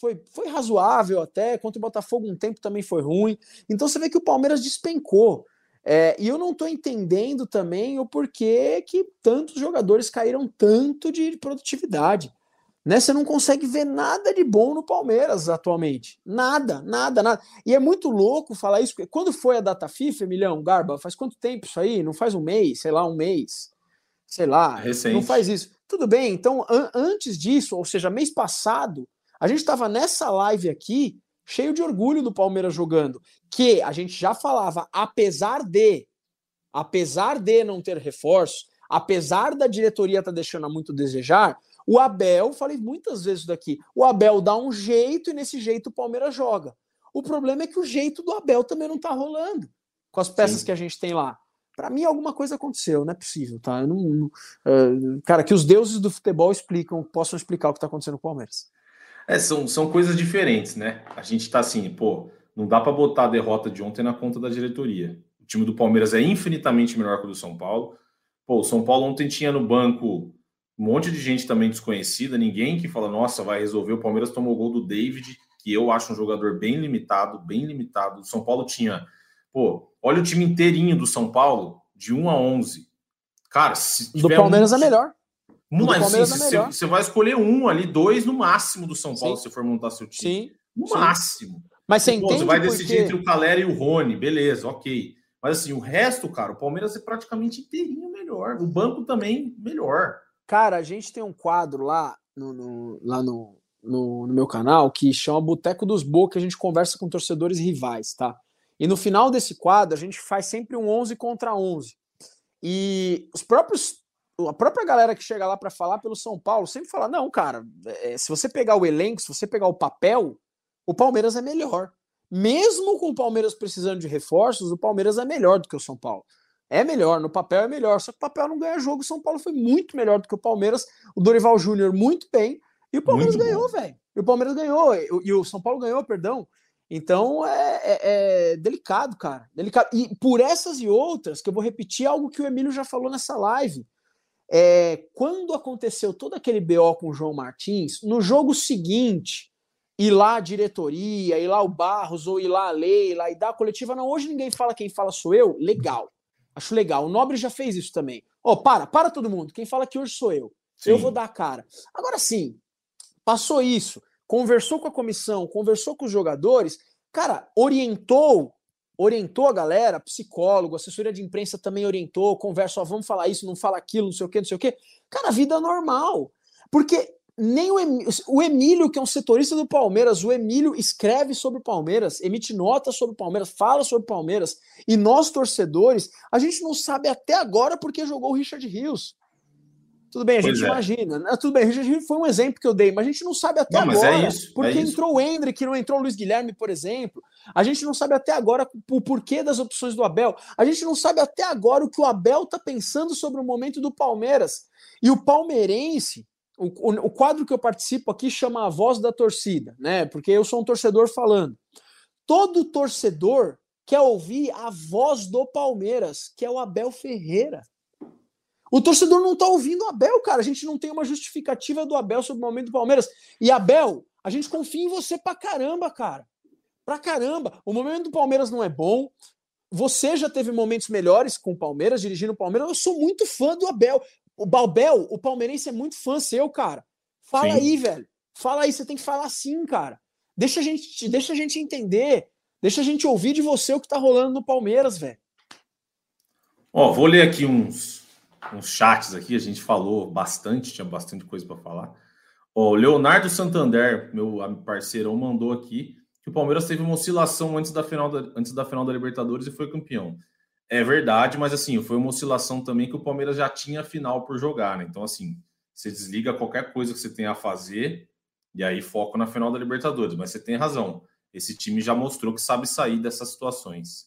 foi, foi razoável até. Contra o Botafogo, um tempo também foi ruim. Então você vê que o Palmeiras despencou. É, e eu não estou entendendo também o porquê que tantos jogadores caíram tanto de produtividade. Né? Você não consegue ver nada de bom no Palmeiras atualmente. Nada, nada, nada. E é muito louco falar isso, porque quando foi a data FIFA, Emilhão, Garba, faz quanto tempo isso aí? Não faz um mês, sei lá, um mês. Sei lá, Recente. não faz isso. Tudo bem, então an antes disso, ou seja, mês passado, a gente estava nessa live aqui, cheio de orgulho do Palmeiras jogando, que a gente já falava, apesar de, apesar de não ter reforço, apesar da diretoria estar tá deixando muito a desejar, o Abel, falei muitas vezes daqui, o Abel dá um jeito e nesse jeito o Palmeiras joga. O problema é que o jeito do Abel também não tá rolando com as peças Sim. que a gente tem lá. Para mim, alguma coisa aconteceu, não é possível, tá? Não, não, uh, cara, que os deuses do futebol explicam, possam explicar o que está acontecendo com o Palmeiras. É, são, são coisas diferentes, né? A gente tá assim, pô, não dá para botar a derrota de ontem na conta da diretoria. O time do Palmeiras é infinitamente melhor que o do São Paulo. Pô, o São Paulo ontem tinha no banco um monte de gente também desconhecida, ninguém que fala, nossa, vai resolver. O Palmeiras tomou o gol do David, que eu acho um jogador bem limitado, bem limitado. O São Paulo tinha, pô, olha o time inteirinho do São Paulo, de 1 a 11. Cara, se do Palmeiras um... é melhor. Mas sim, é você, você vai escolher um ali, dois no máximo do São Paulo, sim. se for montar seu time. Sim. No sim. máximo. Mas você entende Você vai decidir porque... entre o Calera e o Rony, beleza, ok. Mas assim, o resto, cara, o Palmeiras é praticamente inteirinho melhor. O banco também melhor. Cara, a gente tem um quadro lá no, no lá no, no, no, meu canal que chama Boteco dos que a gente conversa com torcedores rivais, tá? E no final desse quadro, a gente faz sempre um 11 contra 11. E os próprios a própria galera que chega lá para falar pelo São Paulo sempre fala: não, cara, é, se você pegar o elenco, se você pegar o papel, o Palmeiras é melhor. Mesmo com o Palmeiras precisando de reforços, o Palmeiras é melhor do que o São Paulo. É melhor, no papel é melhor, só que o papel não ganha jogo. O São Paulo foi muito melhor do que o Palmeiras, o Dorival Júnior muito bem, e o Palmeiras muito ganhou, velho. E o Palmeiras ganhou, e o São Paulo ganhou, perdão. Então é, é, é, delicado, cara. Delicado. E por essas e outras, que eu vou repetir algo que o Emílio já falou nessa live. É, quando aconteceu todo aquele BO com o João Martins, no jogo seguinte, ir lá a diretoria, ir lá o Barros, ou ir lá a Leila, e dar a coletiva, não, hoje ninguém fala quem fala sou eu, legal. Acho legal. O Nobre já fez isso também. Ó, oh, para, para todo mundo. Quem fala que hoje sou eu. Sim. Eu vou dar a cara. Agora sim, passou isso, conversou com a comissão, conversou com os jogadores, cara, orientou, orientou a galera, psicólogo, assessoria de imprensa também orientou, conversa, ó, vamos falar isso, não fala aquilo, não sei o quê, não sei o quê. Cara, vida normal. Porque nem o Emílio, o Emílio, que é um setorista do Palmeiras, o Emílio escreve sobre o Palmeiras, emite notas sobre o Palmeiras, fala sobre o Palmeiras, e nós, torcedores, a gente não sabe até agora porque jogou o Richard Rios. Tudo bem, a pois gente é. imagina. Né? Tudo bem, o Richard Rios foi um exemplo que eu dei, mas a gente não sabe até não, é agora. É isso, porque é entrou o Hendrick, não entrou o Luiz Guilherme, por exemplo. A gente não sabe até agora o porquê das opções do Abel. A gente não sabe até agora o que o Abel está pensando sobre o momento do Palmeiras. E o palmeirense, o, o, o, quadro que eu participo aqui chama A Voz da Torcida, né? Porque eu sou um torcedor falando. Todo torcedor quer ouvir a voz do Palmeiras, que é o Abel Ferreira. O torcedor não tá ouvindo o Abel, cara. A gente não tem uma justificativa do Abel sobre o momento do Palmeiras. E Abel, a gente confia em você pra caramba, cara. Pra caramba. O momento do Palmeiras não é bom. Você já teve momentos melhores com o Palmeiras, dirigindo o Palmeiras. Eu sou muito fã do Abel. O Balbel, o palmeirense é muito fã seu, cara. Fala sim. aí, velho. Fala aí, você tem que falar sim, cara. Deixa a gente, deixa a gente entender. Deixa a gente ouvir de você o que tá rolando no Palmeiras, velho. Ó, vou ler aqui uns, uns chats aqui. A gente falou bastante, tinha bastante coisa para falar. Ó, o Leonardo Santander, meu parceirão, mandou aqui que o Palmeiras teve uma oscilação antes da final da, antes da final da Libertadores e foi campeão. É verdade, mas assim, foi uma oscilação também que o Palmeiras já tinha final por jogar, né? Então, assim, você desliga qualquer coisa que você tenha a fazer e aí foco na final da Libertadores. Mas você tem razão. Esse time já mostrou que sabe sair dessas situações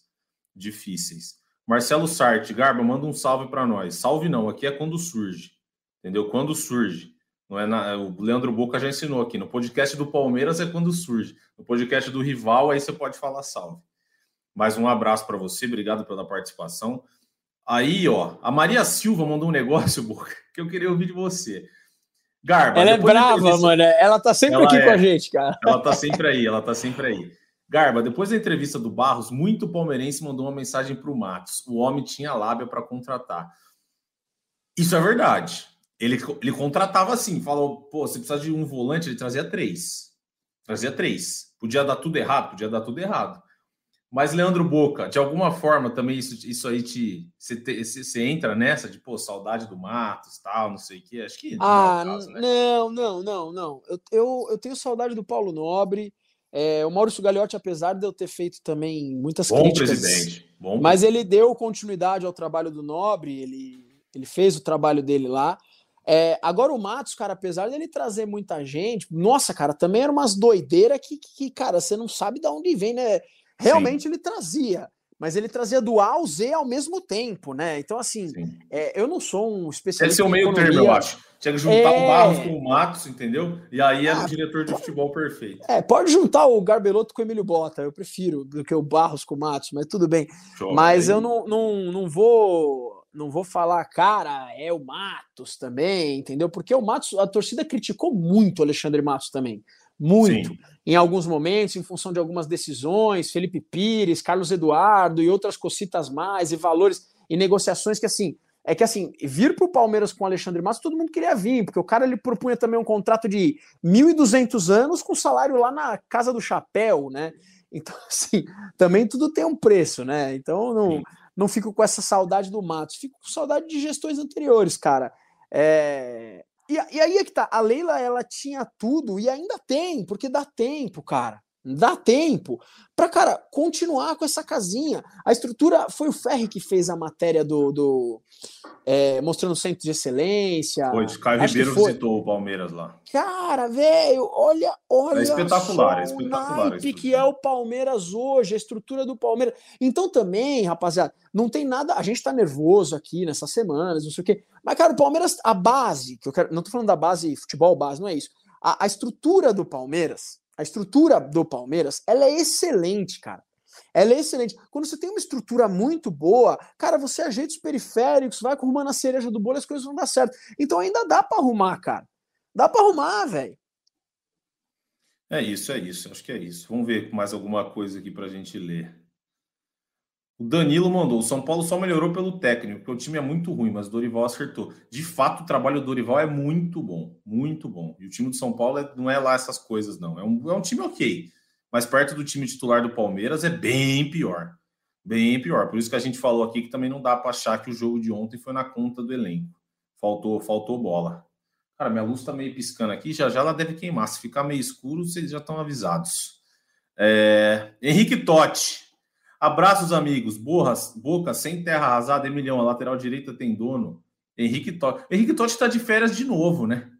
difíceis. Marcelo Sarte, Garba, manda um salve para nós. Salve não, aqui é quando surge. Entendeu? Quando surge. Não é na, o Leandro Boca já ensinou aqui. No podcast do Palmeiras é quando surge. No podcast do rival, aí você pode falar salve. Mais um abraço para você, obrigado pela participação. Aí, ó, a Maria Silva mandou um negócio, Boca, que eu queria ouvir de você. Garba, ela é brava, mano. Ela tá sempre ela aqui é, com a gente, cara. Ela tá sempre aí, ela tá sempre aí. Garba, depois da entrevista do Barros, muito palmeirense mandou uma mensagem para o Matos. O homem tinha lábia para contratar. Isso é verdade. Ele, ele contratava assim, falou: pô, você precisa de um volante, ele trazia três. Trazia três. Podia dar tudo errado, podia dar tudo errado. Mas, Leandro Boca, de alguma forma também isso, isso aí te. Você, entra nessa de, pô, saudade do Matos, tal, não sei o quê. Acho que. Ah, não, é caso, né? não, não, não, não. Eu, eu, eu tenho saudade do Paulo Nobre. É, o Maurício Gagliotti, apesar de eu ter feito também muitas Bom críticas. Presidente. Bom mas ele deu continuidade ao trabalho do Nobre, ele, ele fez o trabalho dele lá. É, agora o Matos, cara, apesar dele trazer muita gente, nossa, cara, também era umas doideiras que, que, cara, você não sabe de onde vem, né? Realmente Sim. ele trazia, mas ele trazia do A ao Z ao mesmo tempo, né? Então, assim, é, eu não sou um especialista. Esse é o meio termo, eu acho. Tinha que juntar é... o Barros com o Matos, entendeu? E aí era ah, o diretor de futebol perfeito. É, pode juntar o Garbeloto com o Emílio Bota, eu prefiro do que o Barros com o Matos, mas tudo bem. Mas eu não, não, não vou não vou falar, cara, é o Matos também, entendeu? Porque o Matos, a torcida criticou muito o Alexandre Matos também. Muito. Sim em alguns momentos, em função de algumas decisões, Felipe Pires, Carlos Eduardo e outras cocitas mais, e valores e negociações que assim. É que assim, vir para o Palmeiras com o Alexandre Matos, todo mundo queria vir, porque o cara ele propunha também um contrato de 1.200 anos com salário lá na Casa do Chapéu, né? Então, assim, também tudo tem um preço, né? Então, não, não fico com essa saudade do Matos, fico com saudade de gestões anteriores, cara. É, e, aí é que tá, a Leila ela tinha tudo e ainda tem, porque dá tempo, cara. Dá tempo para, cara, continuar com essa casinha. A estrutura foi o Ferri que fez a matéria do. do é, mostrando o centro de excelência. Foi, o Caio Ribeiro visitou o Palmeiras lá. Cara, velho, olha, olha. É espetacular, é espetacular. O que é o Palmeiras hoje, a estrutura do Palmeiras. Então também, rapaziada, não tem nada. A gente tá nervoso aqui nessas semanas, não sei o quê. Mas, cara, o Palmeiras, a base, que eu quero. Não tô falando da base futebol, base, não é isso. a, a estrutura do Palmeiras a estrutura do Palmeiras, ela é excelente, cara. Ela é excelente. Quando você tem uma estrutura muito boa, cara, você ajeita os periféricos, vai arrumando a cereja do bolo, as coisas vão dar certo. Então ainda dá para arrumar, cara. Dá para arrumar, velho. É isso, é isso. Acho que é isso. Vamos ver mais alguma coisa aqui para a gente ler. O Danilo mandou. O São Paulo só melhorou pelo técnico, porque o time é muito ruim, mas o Dorival acertou. De fato, o trabalho do Dorival é muito bom, muito bom. E o time do São Paulo é, não é lá essas coisas, não. É um, é um time ok, mas perto do time titular do Palmeiras é bem pior. Bem pior. Por isso que a gente falou aqui que também não dá para achar que o jogo de ontem foi na conta do elenco. Faltou, faltou bola. Cara, minha luz tá meio piscando aqui, já já ela deve queimar. Se ficar meio escuro, vocês já estão avisados. É... Henrique Totti. Abraços, amigos. Borras, Boca, sem terra arrasada, Emilhão, a lateral direita tem dono. Henrique Totti. Henrique Totti está de férias de novo, né?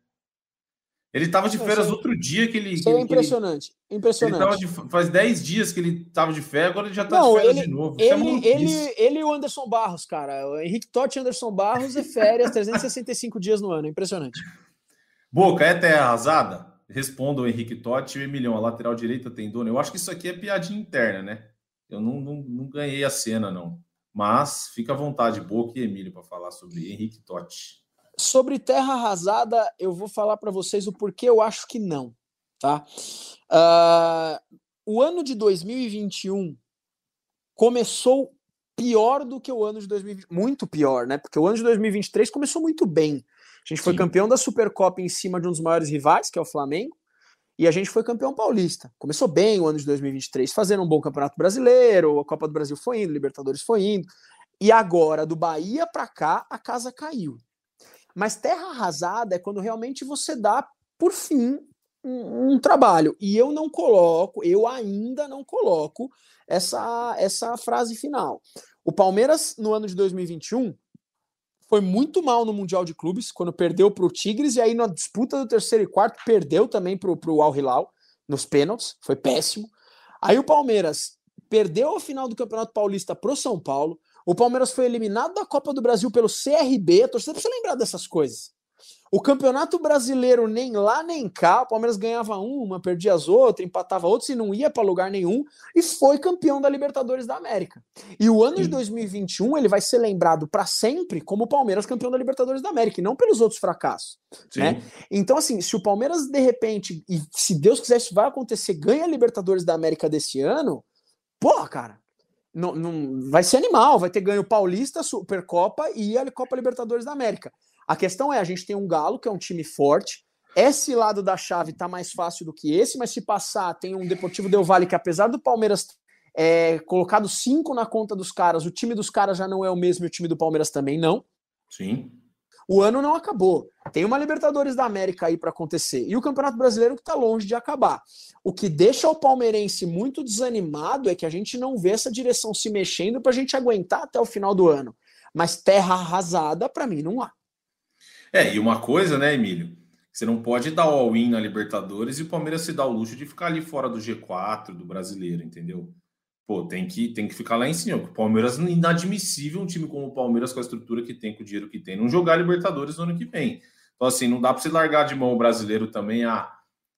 Ele estava de férias outro dia que ele. Isso é impressionante. Ele, impressionante. Ele de, faz 10 dias que ele estava de férias, agora ele já está de férias ele, de novo. Ele, é ele, ele e o Anderson Barros, cara. O Henrique Totti e Anderson Barros é férias 365 dias no ano. Impressionante. Boca, é terra arrasada? Responda o Henrique Totti e o Emilhão. A lateral direita tem dono. Eu acho que isso aqui é piadinha interna, né? Eu não, não, não ganhei a cena, não. Mas fica à vontade, Boca e Emílio, para falar sobre Henrique Totti. Sobre Terra Arrasada, eu vou falar para vocês o porquê eu acho que não. Tá? Uh, o ano de 2021 começou pior do que o ano de 2020. Muito pior, né? Porque o ano de 2023 começou muito bem. A gente foi Sim. campeão da Supercopa em cima de um dos maiores rivais, que é o Flamengo. E a gente foi campeão paulista. Começou bem o ano de 2023, fazendo um bom campeonato brasileiro, a Copa do Brasil foi indo, Libertadores foi indo. E agora, do Bahia para cá, a casa caiu. Mas terra arrasada é quando realmente você dá, por fim, um, um, trabalho. E eu não coloco, eu ainda não coloco essa, essa frase final. O Palmeiras, no ano de 2021, foi muito mal no Mundial de Clubes, quando perdeu para o Tigres, e aí na disputa do terceiro e quarto, perdeu também para o Al Hilal, nos pênaltis, foi péssimo. Aí o Palmeiras perdeu a final do Campeonato Paulista para o São Paulo, o Palmeiras foi eliminado da Copa do Brasil pelo CRB, a torcida precisa lembrar dessas coisas. O Campeonato Brasileiro nem lá nem cá, o Palmeiras ganhava uma, perdia as outras, empatava outras e não ia para lugar nenhum e foi campeão da Libertadores da América. E o ano Sim. de 2021 ele vai ser lembrado para sempre como o Palmeiras campeão da Libertadores da América e não pelos outros fracassos. Né? Então, assim, se o Palmeiras de repente, e se Deus quiser isso vai acontecer, ganha a Libertadores da América desse ano, porra, cara, não, não, vai ser animal, vai ter ganho Paulista, Supercopa e a Copa Libertadores da América. A questão é, a gente tem um Galo, que é um time forte, esse lado da chave tá mais fácil do que esse, mas se passar, tem um Deportivo Del Valle que apesar do Palmeiras é, colocado cinco na conta dos caras, o time dos caras já não é o mesmo e o time do Palmeiras também não. Sim. O ano não acabou. Tem uma Libertadores da América aí para acontecer. E o Campeonato Brasileiro que está longe de acabar. O que deixa o palmeirense muito desanimado é que a gente não vê essa direção se mexendo para a gente aguentar até o final do ano. Mas terra arrasada, para mim, não há. É, e uma coisa, né, Emílio? Você não pode dar all-in na Libertadores e o Palmeiras se dá o luxo de ficar ali fora do G4, do brasileiro, entendeu? Pô, tem que, tem que ficar lá em cima. O Palmeiras é inadmissível um time como o Palmeiras, com a estrutura que tem, com o dinheiro que tem, não jogar Libertadores no ano que vem. Então, assim, não dá para você largar de mão o brasileiro também, ah,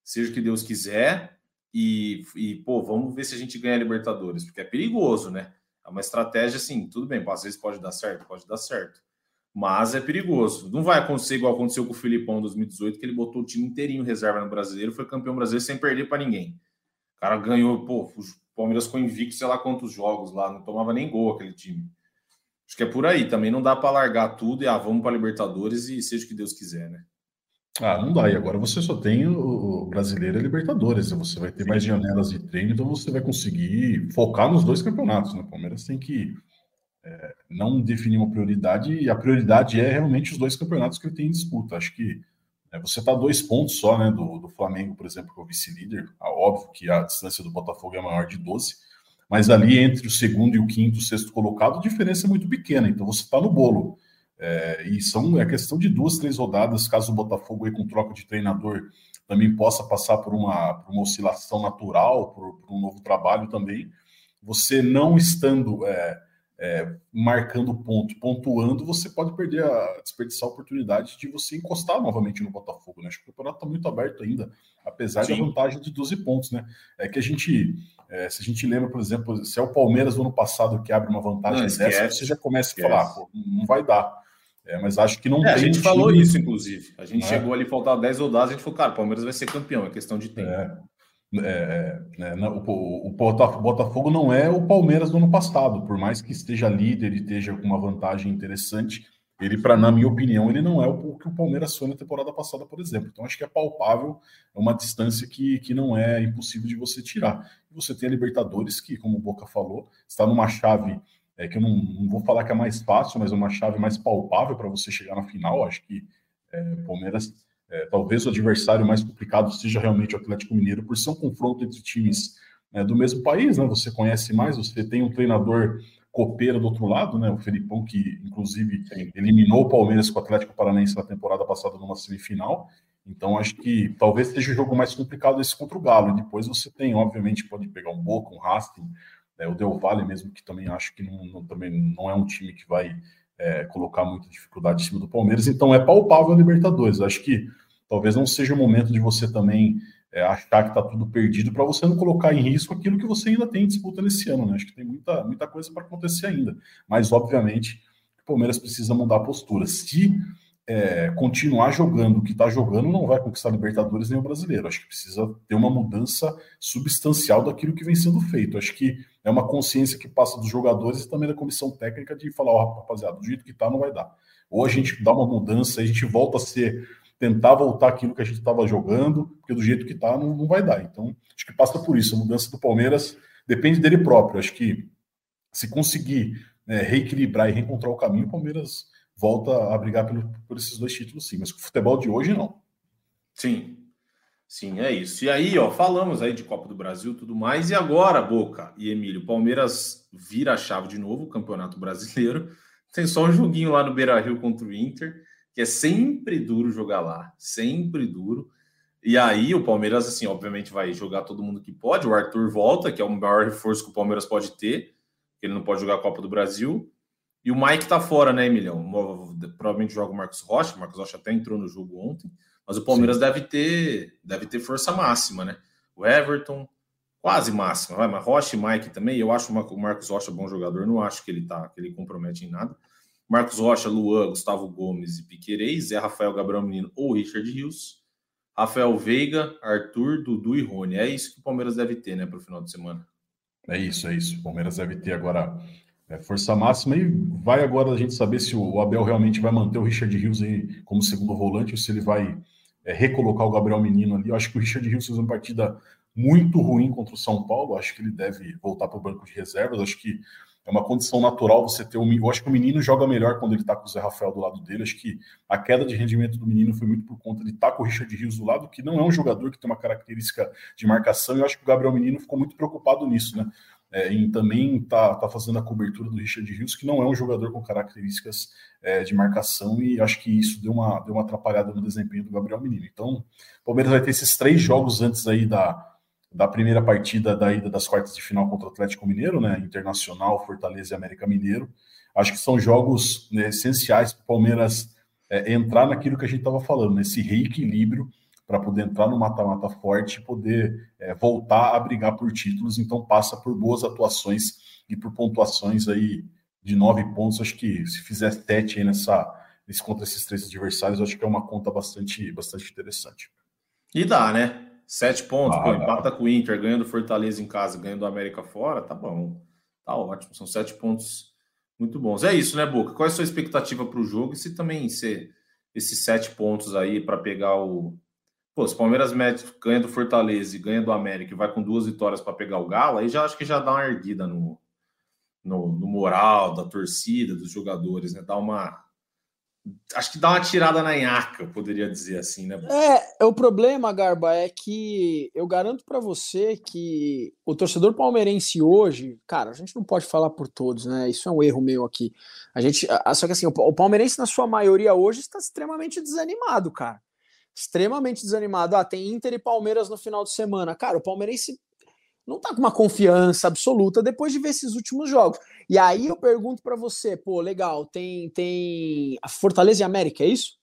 seja o que Deus quiser, e, e, pô, vamos ver se a gente ganha a Libertadores, porque é perigoso, né? É uma estratégia, assim, tudo bem, às vezes pode dar certo, pode dar certo, mas é perigoso. Não vai acontecer igual aconteceu com o Filipão em 2018, que ele botou o time inteirinho reserva no brasileiro, foi campeão brasileiro sem perder para ninguém. O cara ganhou, pô, Palmeiras ficou invicto, sei lá quantos jogos lá, não tomava nem gol aquele time. Acho que é por aí. Também não dá para largar tudo e ah, vamos para Libertadores e seja o que Deus quiser, né? Ah, não dá. E agora você só tem o brasileiro e Libertadores. Né? Você vai ter Sim. mais janelas de treino, então você vai conseguir focar nos dois campeonatos. Né? O Palmeiras tem que não definir uma prioridade, e a prioridade é realmente os dois campeonatos que ele tem em disputa. Acho que é, você está dois pontos só né, do, do Flamengo, por exemplo, que é o vice-líder. Ah, óbvio que a distância do Botafogo é maior de 12, mas ali entre o segundo e o quinto, sexto colocado, a diferença é muito pequena. Então você está no bolo. É, e são é questão de duas, três rodadas, caso o Botafogo aí com troca de treinador também possa passar por uma, por uma oscilação natural, por, por, um novo trabalho também. Você não estando é, é, marcando ponto, pontuando, você pode perder a desperdiçar a oportunidade de você encostar novamente no Botafogo, né? Acho que o campeonato está muito aberto ainda, apesar Sim. da vantagem de 12 pontos, né? É que a gente, é, se a gente lembra, por exemplo, se é o Palmeiras do ano passado que abre uma vantagem não, dessa, você já começa esquece. a falar, pô, não vai dar. É, mas acho que não é, tem. A gente falou isso, inclusive. A gente é. chegou ali, faltava 10 rodadas, a gente falou, cara, o Palmeiras vai ser campeão, é questão de tempo. É. É, é, né, o, o, Botafogo não é o Palmeiras do ano passado, por mais que esteja líder e esteja com uma vantagem interessante, ele, para na minha opinião, ele não é o que o Palmeiras foi na temporada passada, por exemplo. Então, acho que é palpável, é uma distância que, que não é impossível de você tirar. você tem a Libertadores, que, como o Boca falou, está numa chave é, que eu não, não, vou falar que é mais fácil, mas é uma chave mais palpável para você chegar na final. Acho que é, Palmeiras é, talvez o adversário mais complicado seja realmente o Atlético Mineiro, por ser um confronto entre times né, do mesmo país, né? Você conhece mais, você tem um treinador copeiro do outro lado, né? O Felipão, que inclusive eliminou o Palmeiras com o Atlético Paranaense na temporada passada numa semifinal. Então, acho que talvez seja o jogo mais complicado esse contra o Galo. E depois você tem, obviamente, pode pegar um Boca, um Racing, né, o Del Valle mesmo, que também acho que não, não, também não é um time que vai é, colocar muita dificuldade em cima do Palmeiras. Então, é palpável a Libertadores. Acho que talvez não seja o momento de você também é, achar que está tudo perdido para você não colocar em risco aquilo que você ainda tem em disputa nesse ano, né? Acho que tem muita, muita coisa para acontecer ainda. Mas, obviamente, o Palmeiras precisa mudar a postura. Se é, continuar jogando o que está jogando, não vai conquistar Libertadores nem o brasileiro. Acho que precisa ter uma mudança substancial daquilo que vem sendo feito. Acho que é uma consciência que passa dos jogadores e também da comissão técnica de falar, ó, oh, rapaziada, do jeito que está, não vai dar. Ou a gente dá uma mudança, a gente volta a ser tentar voltar aquilo que a gente estava jogando, porque do jeito que está não, não vai dar. Então, acho que passa por isso. A mudança do Palmeiras depende dele próprio. Acho que se conseguir né, reequilibrar e reencontrar o caminho, o Palmeiras volta a brigar pelo, por esses dois títulos, sim. Mas o futebol de hoje, não. Sim. Sim, é isso. E aí, ó, falamos aí de Copa do Brasil tudo mais. E agora, Boca e Emílio, Palmeiras vira a chave de novo, Campeonato Brasileiro. Tem só um joguinho lá no Beira Rio contra o Inter, que é sempre duro jogar lá, sempre duro. E aí o Palmeiras, assim, obviamente vai jogar todo mundo que pode. O Arthur volta, que é o maior reforço que o Palmeiras pode ter, ele não pode jogar a Copa do Brasil. E o Mike tá fora, né, Emilhão? Provavelmente joga o Marcos Rocha. O Marcos Rocha até entrou no jogo ontem. Mas o Palmeiras deve ter, deve ter força máxima, né? O Everton, quase máxima, vai, mas Rocha e Mike também. Eu acho o Marcos Rocha bom jogador, não acho que ele tá, que ele compromete em nada. Marcos Rocha, Luan, Gustavo Gomes e Piquerez, Zé Rafael Gabriel Menino ou Richard Rios. Rafael Veiga, Arthur, Dudu e Rony. É isso que o Palmeiras deve ter, né, para o final de semana. É isso, é isso. O Palmeiras deve ter agora é, força máxima e vai agora a gente saber se o Abel realmente vai manter o Richard Rios aí como segundo volante ou se ele vai é, recolocar o Gabriel Menino ali. Eu acho que o Richard Rios fez uma partida muito ruim contra o São Paulo. Eu acho que ele deve voltar para o banco de reservas. Eu acho que é uma condição natural você ter um. Eu acho que o menino joga melhor quando ele está com o Zé Rafael do lado dele. Acho que a queda de rendimento do menino foi muito por conta de estar tá com o Richard Rios do lado, que não é um jogador que tem uma característica de marcação. E eu acho que o Gabriel Menino ficou muito preocupado nisso, né? É, em também tá, tá fazendo a cobertura do Richard Rios, que não é um jogador com características é, de marcação, e acho que isso deu uma, deu uma atrapalhada no desempenho do Gabriel Menino. Então, o Palmeiras vai ter esses três jogos antes aí da, da primeira partida da ida das quartas de final contra o Atlético Mineiro, né? Internacional, Fortaleza e América Mineiro. Acho que são jogos né, essenciais para o Palmeiras é, entrar naquilo que a gente estava falando, nesse reequilíbrio para poder entrar no mata-mata forte e poder é, voltar a brigar por títulos. Então passa por boas atuações e por pontuações aí de nove pontos. Acho que se fizer sete aí nessa, nesse, contra esses três adversários, acho que é uma conta bastante, bastante interessante. E dá, né? Sete pontos, ah, pô, empata com o Inter, ganhando Fortaleza em casa, ganhando o América fora, tá bom. Tá ótimo, são sete pontos muito bons. É isso, né, Boca? Qual é a sua expectativa para o jogo? E se também ser esses sete pontos aí para pegar o. Pô, se o Palmeiras mete, ganha do Fortaleza e ganha do América e vai com duas vitórias para pegar o Galo, aí já acho que já dá uma erguida no, no, no moral da torcida, dos jogadores, né? Dá uma, acho que dá uma tirada na nhaca, eu poderia dizer assim, né? É, o problema, Garba, é que eu garanto para você que o torcedor palmeirense hoje, cara, a gente não pode falar por todos, né? Isso é um erro meu aqui. A gente, só que assim, o palmeirense na sua maioria hoje está extremamente desanimado, cara. Extremamente desanimado. Ah, tem Inter e Palmeiras no final de semana. Cara, o palmeirense não tá com uma confiança absoluta depois de ver esses últimos jogos. E aí eu pergunto para você, pô, legal, tem tem a Fortaleza e América, é isso?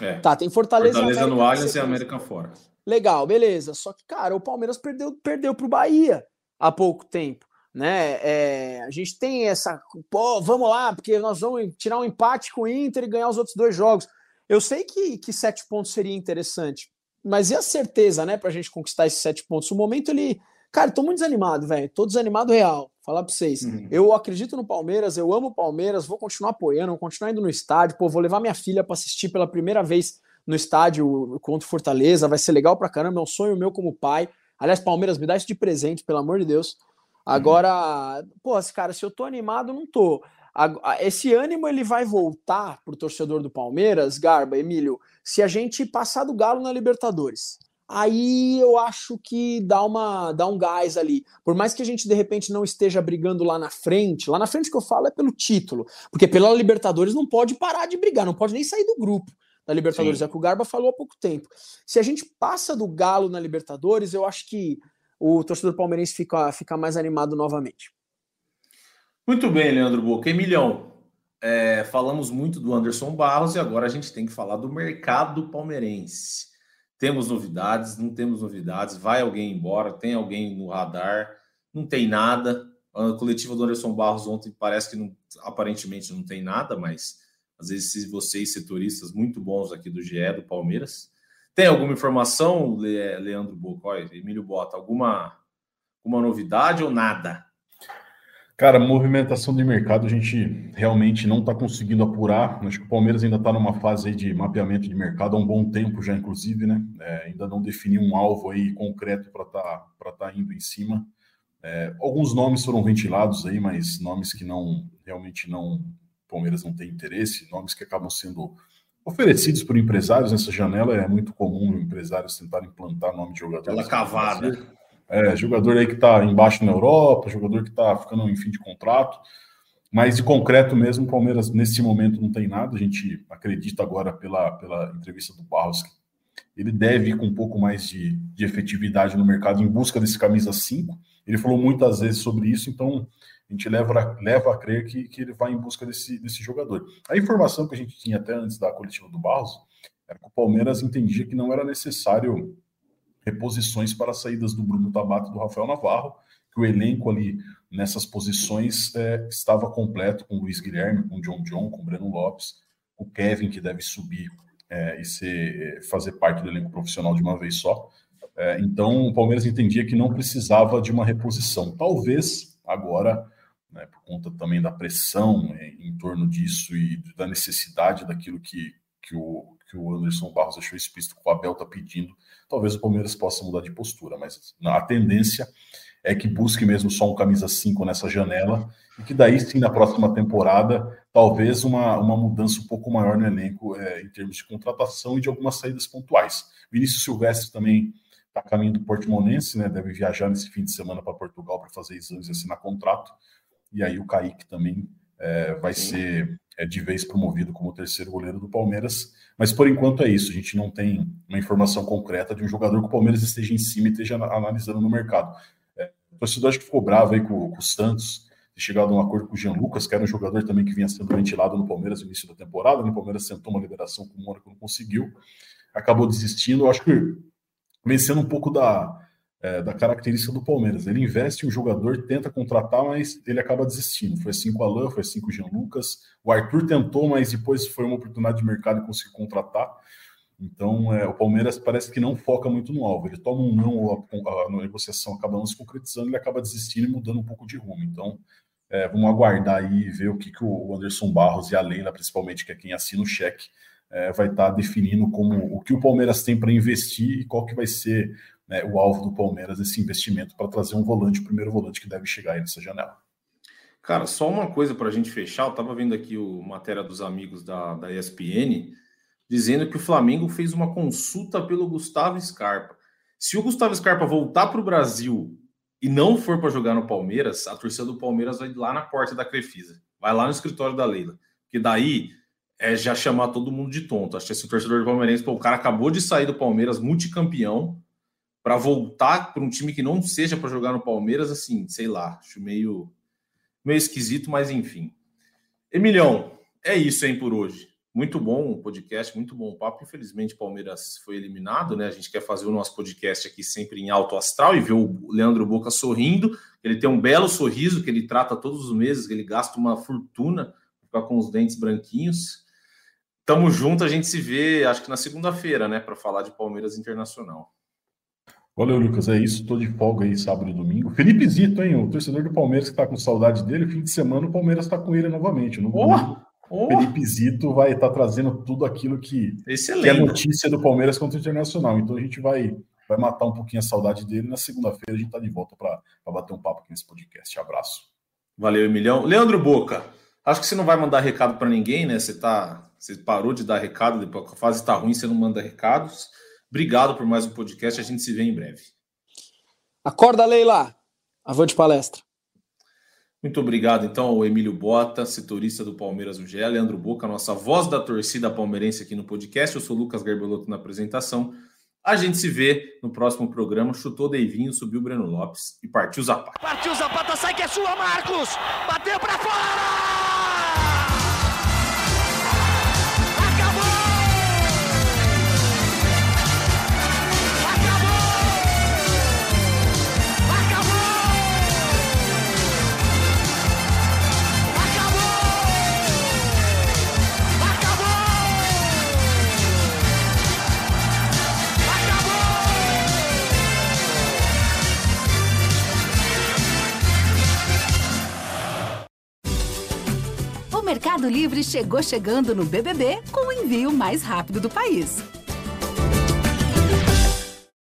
É. Tá, tem Fortaleza, Fortaleza América, no Allianz e América fora. Legal, beleza. Só que, cara, o Palmeiras perdeu, perdeu pro Bahia há pouco tempo, né? É, a gente tem essa, pô, vamos lá, porque nós vamos tirar um empate com o Inter e ganhar os outros dois jogos. Eu sei que, que sete pontos seria interessante, mas e a certeza, né, pra gente conquistar esses sete pontos? O momento ele Cara, tô muito desanimado, velho. Tô desanimado real. Falar pra vocês. Uhum. Eu acredito no Palmeiras, eu amo o Palmeiras, vou continuar apoiando, vou continuar indo no estádio. Pô, vou levar minha filha para assistir pela primeira vez no estádio contra o Fortaleza. Vai ser legal pra caramba. É um sonho meu como pai. Aliás, Palmeiras, me dá isso de presente, pelo amor de Deus. Agora, uhum. pô, cara, se eu tô animado, não tô. Esse ânimo ele vai voltar pro torcedor do Palmeiras, Garba, Emílio, se a gente passar do Galo na Libertadores aí eu acho que dá, uma, dá um gás ali. Por mais que a gente de repente não esteja brigando lá na frente, lá na frente que eu falo é pelo título, porque pela Libertadores não pode parar de brigar, não pode nem sair do grupo da Libertadores, Sim. é o que o Garba falou há pouco tempo. Se a gente passa do Galo na Libertadores, eu acho que o torcedor palmeirense fica, fica mais animado novamente. Muito bem, Leandro Boca. Emilhão, é, falamos muito do Anderson Barros e agora a gente tem que falar do mercado palmeirense. Temos novidades, não temos novidades, vai alguém embora, tem alguém no radar, não tem nada. A coletiva do Anderson Barros ontem parece que não, aparentemente não tem nada, mas às vezes vocês, setoristas muito bons aqui do GE, do Palmeiras, tem alguma informação, Leandro Bocói, Emílio Bota, alguma, alguma novidade ou nada? Cara, movimentação de mercado a gente realmente não está conseguindo apurar. Acho que o Palmeiras ainda está numa fase de mapeamento de mercado há um bom tempo já, inclusive, né? É, ainda não definiu um alvo aí concreto para estar tá, tá indo em cima. É, alguns nomes foram ventilados aí, mas nomes que não realmente não Palmeiras não tem interesse, nomes que acabam sendo oferecidos por empresários nessa janela. É muito comum empresários tentarem implantar nome de jogador. Aquela cavada. É, jogador aí que está embaixo na Europa, jogador que está ficando em fim de contrato. Mas de concreto mesmo, o Palmeiras nesse momento não tem nada. A gente acredita agora pela, pela entrevista do Barros que ele deve ir com um pouco mais de, de efetividade no mercado em busca desse camisa 5. Ele falou muitas vezes sobre isso, então a gente leva, leva a crer que, que ele vai em busca desse, desse jogador. A informação que a gente tinha até antes da coletiva do Barros era que o Palmeiras entendia que não era necessário reposições para as saídas do Bruno Tabata e do Rafael Navarro, que o elenco ali nessas posições é, estava completo com o Luiz Guilherme, com o John John, com o Breno Lopes, o Kevin, que deve subir é, e ser, é, fazer parte do elenco profissional de uma vez só. É, então, o Palmeiras entendia que não precisava de uma reposição. Talvez agora, né, por conta também da pressão em, em torno disso e da necessidade daquilo que, que o, que o Anderson Barros deixou explícito que o Abel está pedindo, talvez o Palmeiras possa mudar de postura, mas a tendência é que busque mesmo só um camisa 5 nessa janela e que daí sim na próxima temporada talvez uma, uma mudança um pouco maior no elenco é, em termos de contratação e de algumas saídas pontuais. Vinícius Silvestre também está caminho do Portimonense, né? Deve viajar nesse fim de semana para Portugal para fazer exames e assinar contrato. E aí o Kaique também é, vai sim. ser é, de vez promovido como terceiro goleiro do Palmeiras. Mas por enquanto é isso. A gente não tem uma informação concreta de um jogador que o Palmeiras esteja em cima e esteja analisando no mercado. É, o torcedor acho que ficou bravo aí com, com o Santos, de chegado a um acordo com o Jean Lucas, que era um jogador também que vinha sendo ventilado no Palmeiras no início da temporada. O Palmeiras sentou uma liberação com o Mônaco, não conseguiu, acabou desistindo. Eu acho que vencendo um pouco da, é, da característica do Palmeiras. Ele investe um jogador, tenta contratar, mas ele acaba desistindo. Foi assim com o Alain, foi assim com o Jean Lucas. O Arthur tentou, mas depois foi uma oportunidade de mercado e conseguiu contratar. Então, é, o Palmeiras parece que não foca muito no alvo. Ele toma um não, a, a, a negociação acaba não se concretizando, ele acaba desistindo e mudando um pouco de rumo. Então, é, vamos aguardar aí e ver o que, que o Anderson Barros e a Leila, principalmente, que é quem assina o cheque, é, vai estar tá definindo como o que o Palmeiras tem para investir e qual que vai ser né, o alvo do Palmeiras esse investimento para trazer um volante, o primeiro volante que deve chegar aí nessa janela. Cara, só uma coisa para a gente fechar. Eu estava vendo aqui o matéria dos amigos da, da ESPN dizendo que o Flamengo fez uma consulta pelo Gustavo Scarpa. Se o Gustavo Scarpa voltar para o Brasil e não for para jogar no Palmeiras, a torcida do Palmeiras vai lá na porta da Crefisa, vai lá no escritório da Leila, porque daí é já chamar todo mundo de tonto. Acho que esse torcedor do Palmeirense, pô, o cara acabou de sair do Palmeiras, multicampeão, para voltar para um time que não seja para jogar no Palmeiras, assim, sei lá, acho meio, meio esquisito, mas enfim. Emilhão, é isso, hein, por hoje. Muito bom o podcast, muito bom o papo. Infelizmente, o Palmeiras foi eliminado, né? A gente quer fazer o nosso podcast aqui sempre em alto astral e ver o Leandro Boca sorrindo. Ele tem um belo sorriso que ele trata todos os meses, ele gasta uma fortuna para com os dentes branquinhos. Tamo junto, a gente se vê, acho que na segunda-feira, né, para falar de Palmeiras Internacional. Valeu, Lucas. É isso. Estou de folga aí sábado e domingo. Felipe Zito, hein? O torcedor do Palmeiras que está com saudade dele. Fim de semana o Palmeiras está com ele novamente. No oh, oh. Felipe Zito vai estar tá trazendo tudo aquilo que, que, é notícia do Palmeiras contra o Internacional. Então a gente vai, vai matar um pouquinho a saudade dele. Na segunda-feira a gente está de volta para bater um papo aqui nesse podcast. Abraço. Valeu, Emilhão. Leandro Boca, acho que você não vai mandar recado para ninguém, né? Você tá, você parou de dar recado, depois a fase está ruim, você não manda recados. Obrigado por mais um podcast. A gente se vê em breve. Acorda, Leila. Avante palestra. Muito obrigado, então, ao Emílio Bota, setorista do Palmeiras no GE, Leandro Boca, nossa voz da torcida palmeirense aqui no podcast. Eu sou Lucas Garbelotto na apresentação. A gente se vê no próximo programa. Chutou Deivinho, subiu o Breno Lopes e partiu Zapata. Partiu Zapata, sai que é sua, Marcos! Bateu para fora! Mercado Livre chegou chegando no BBB com o envio mais rápido do país.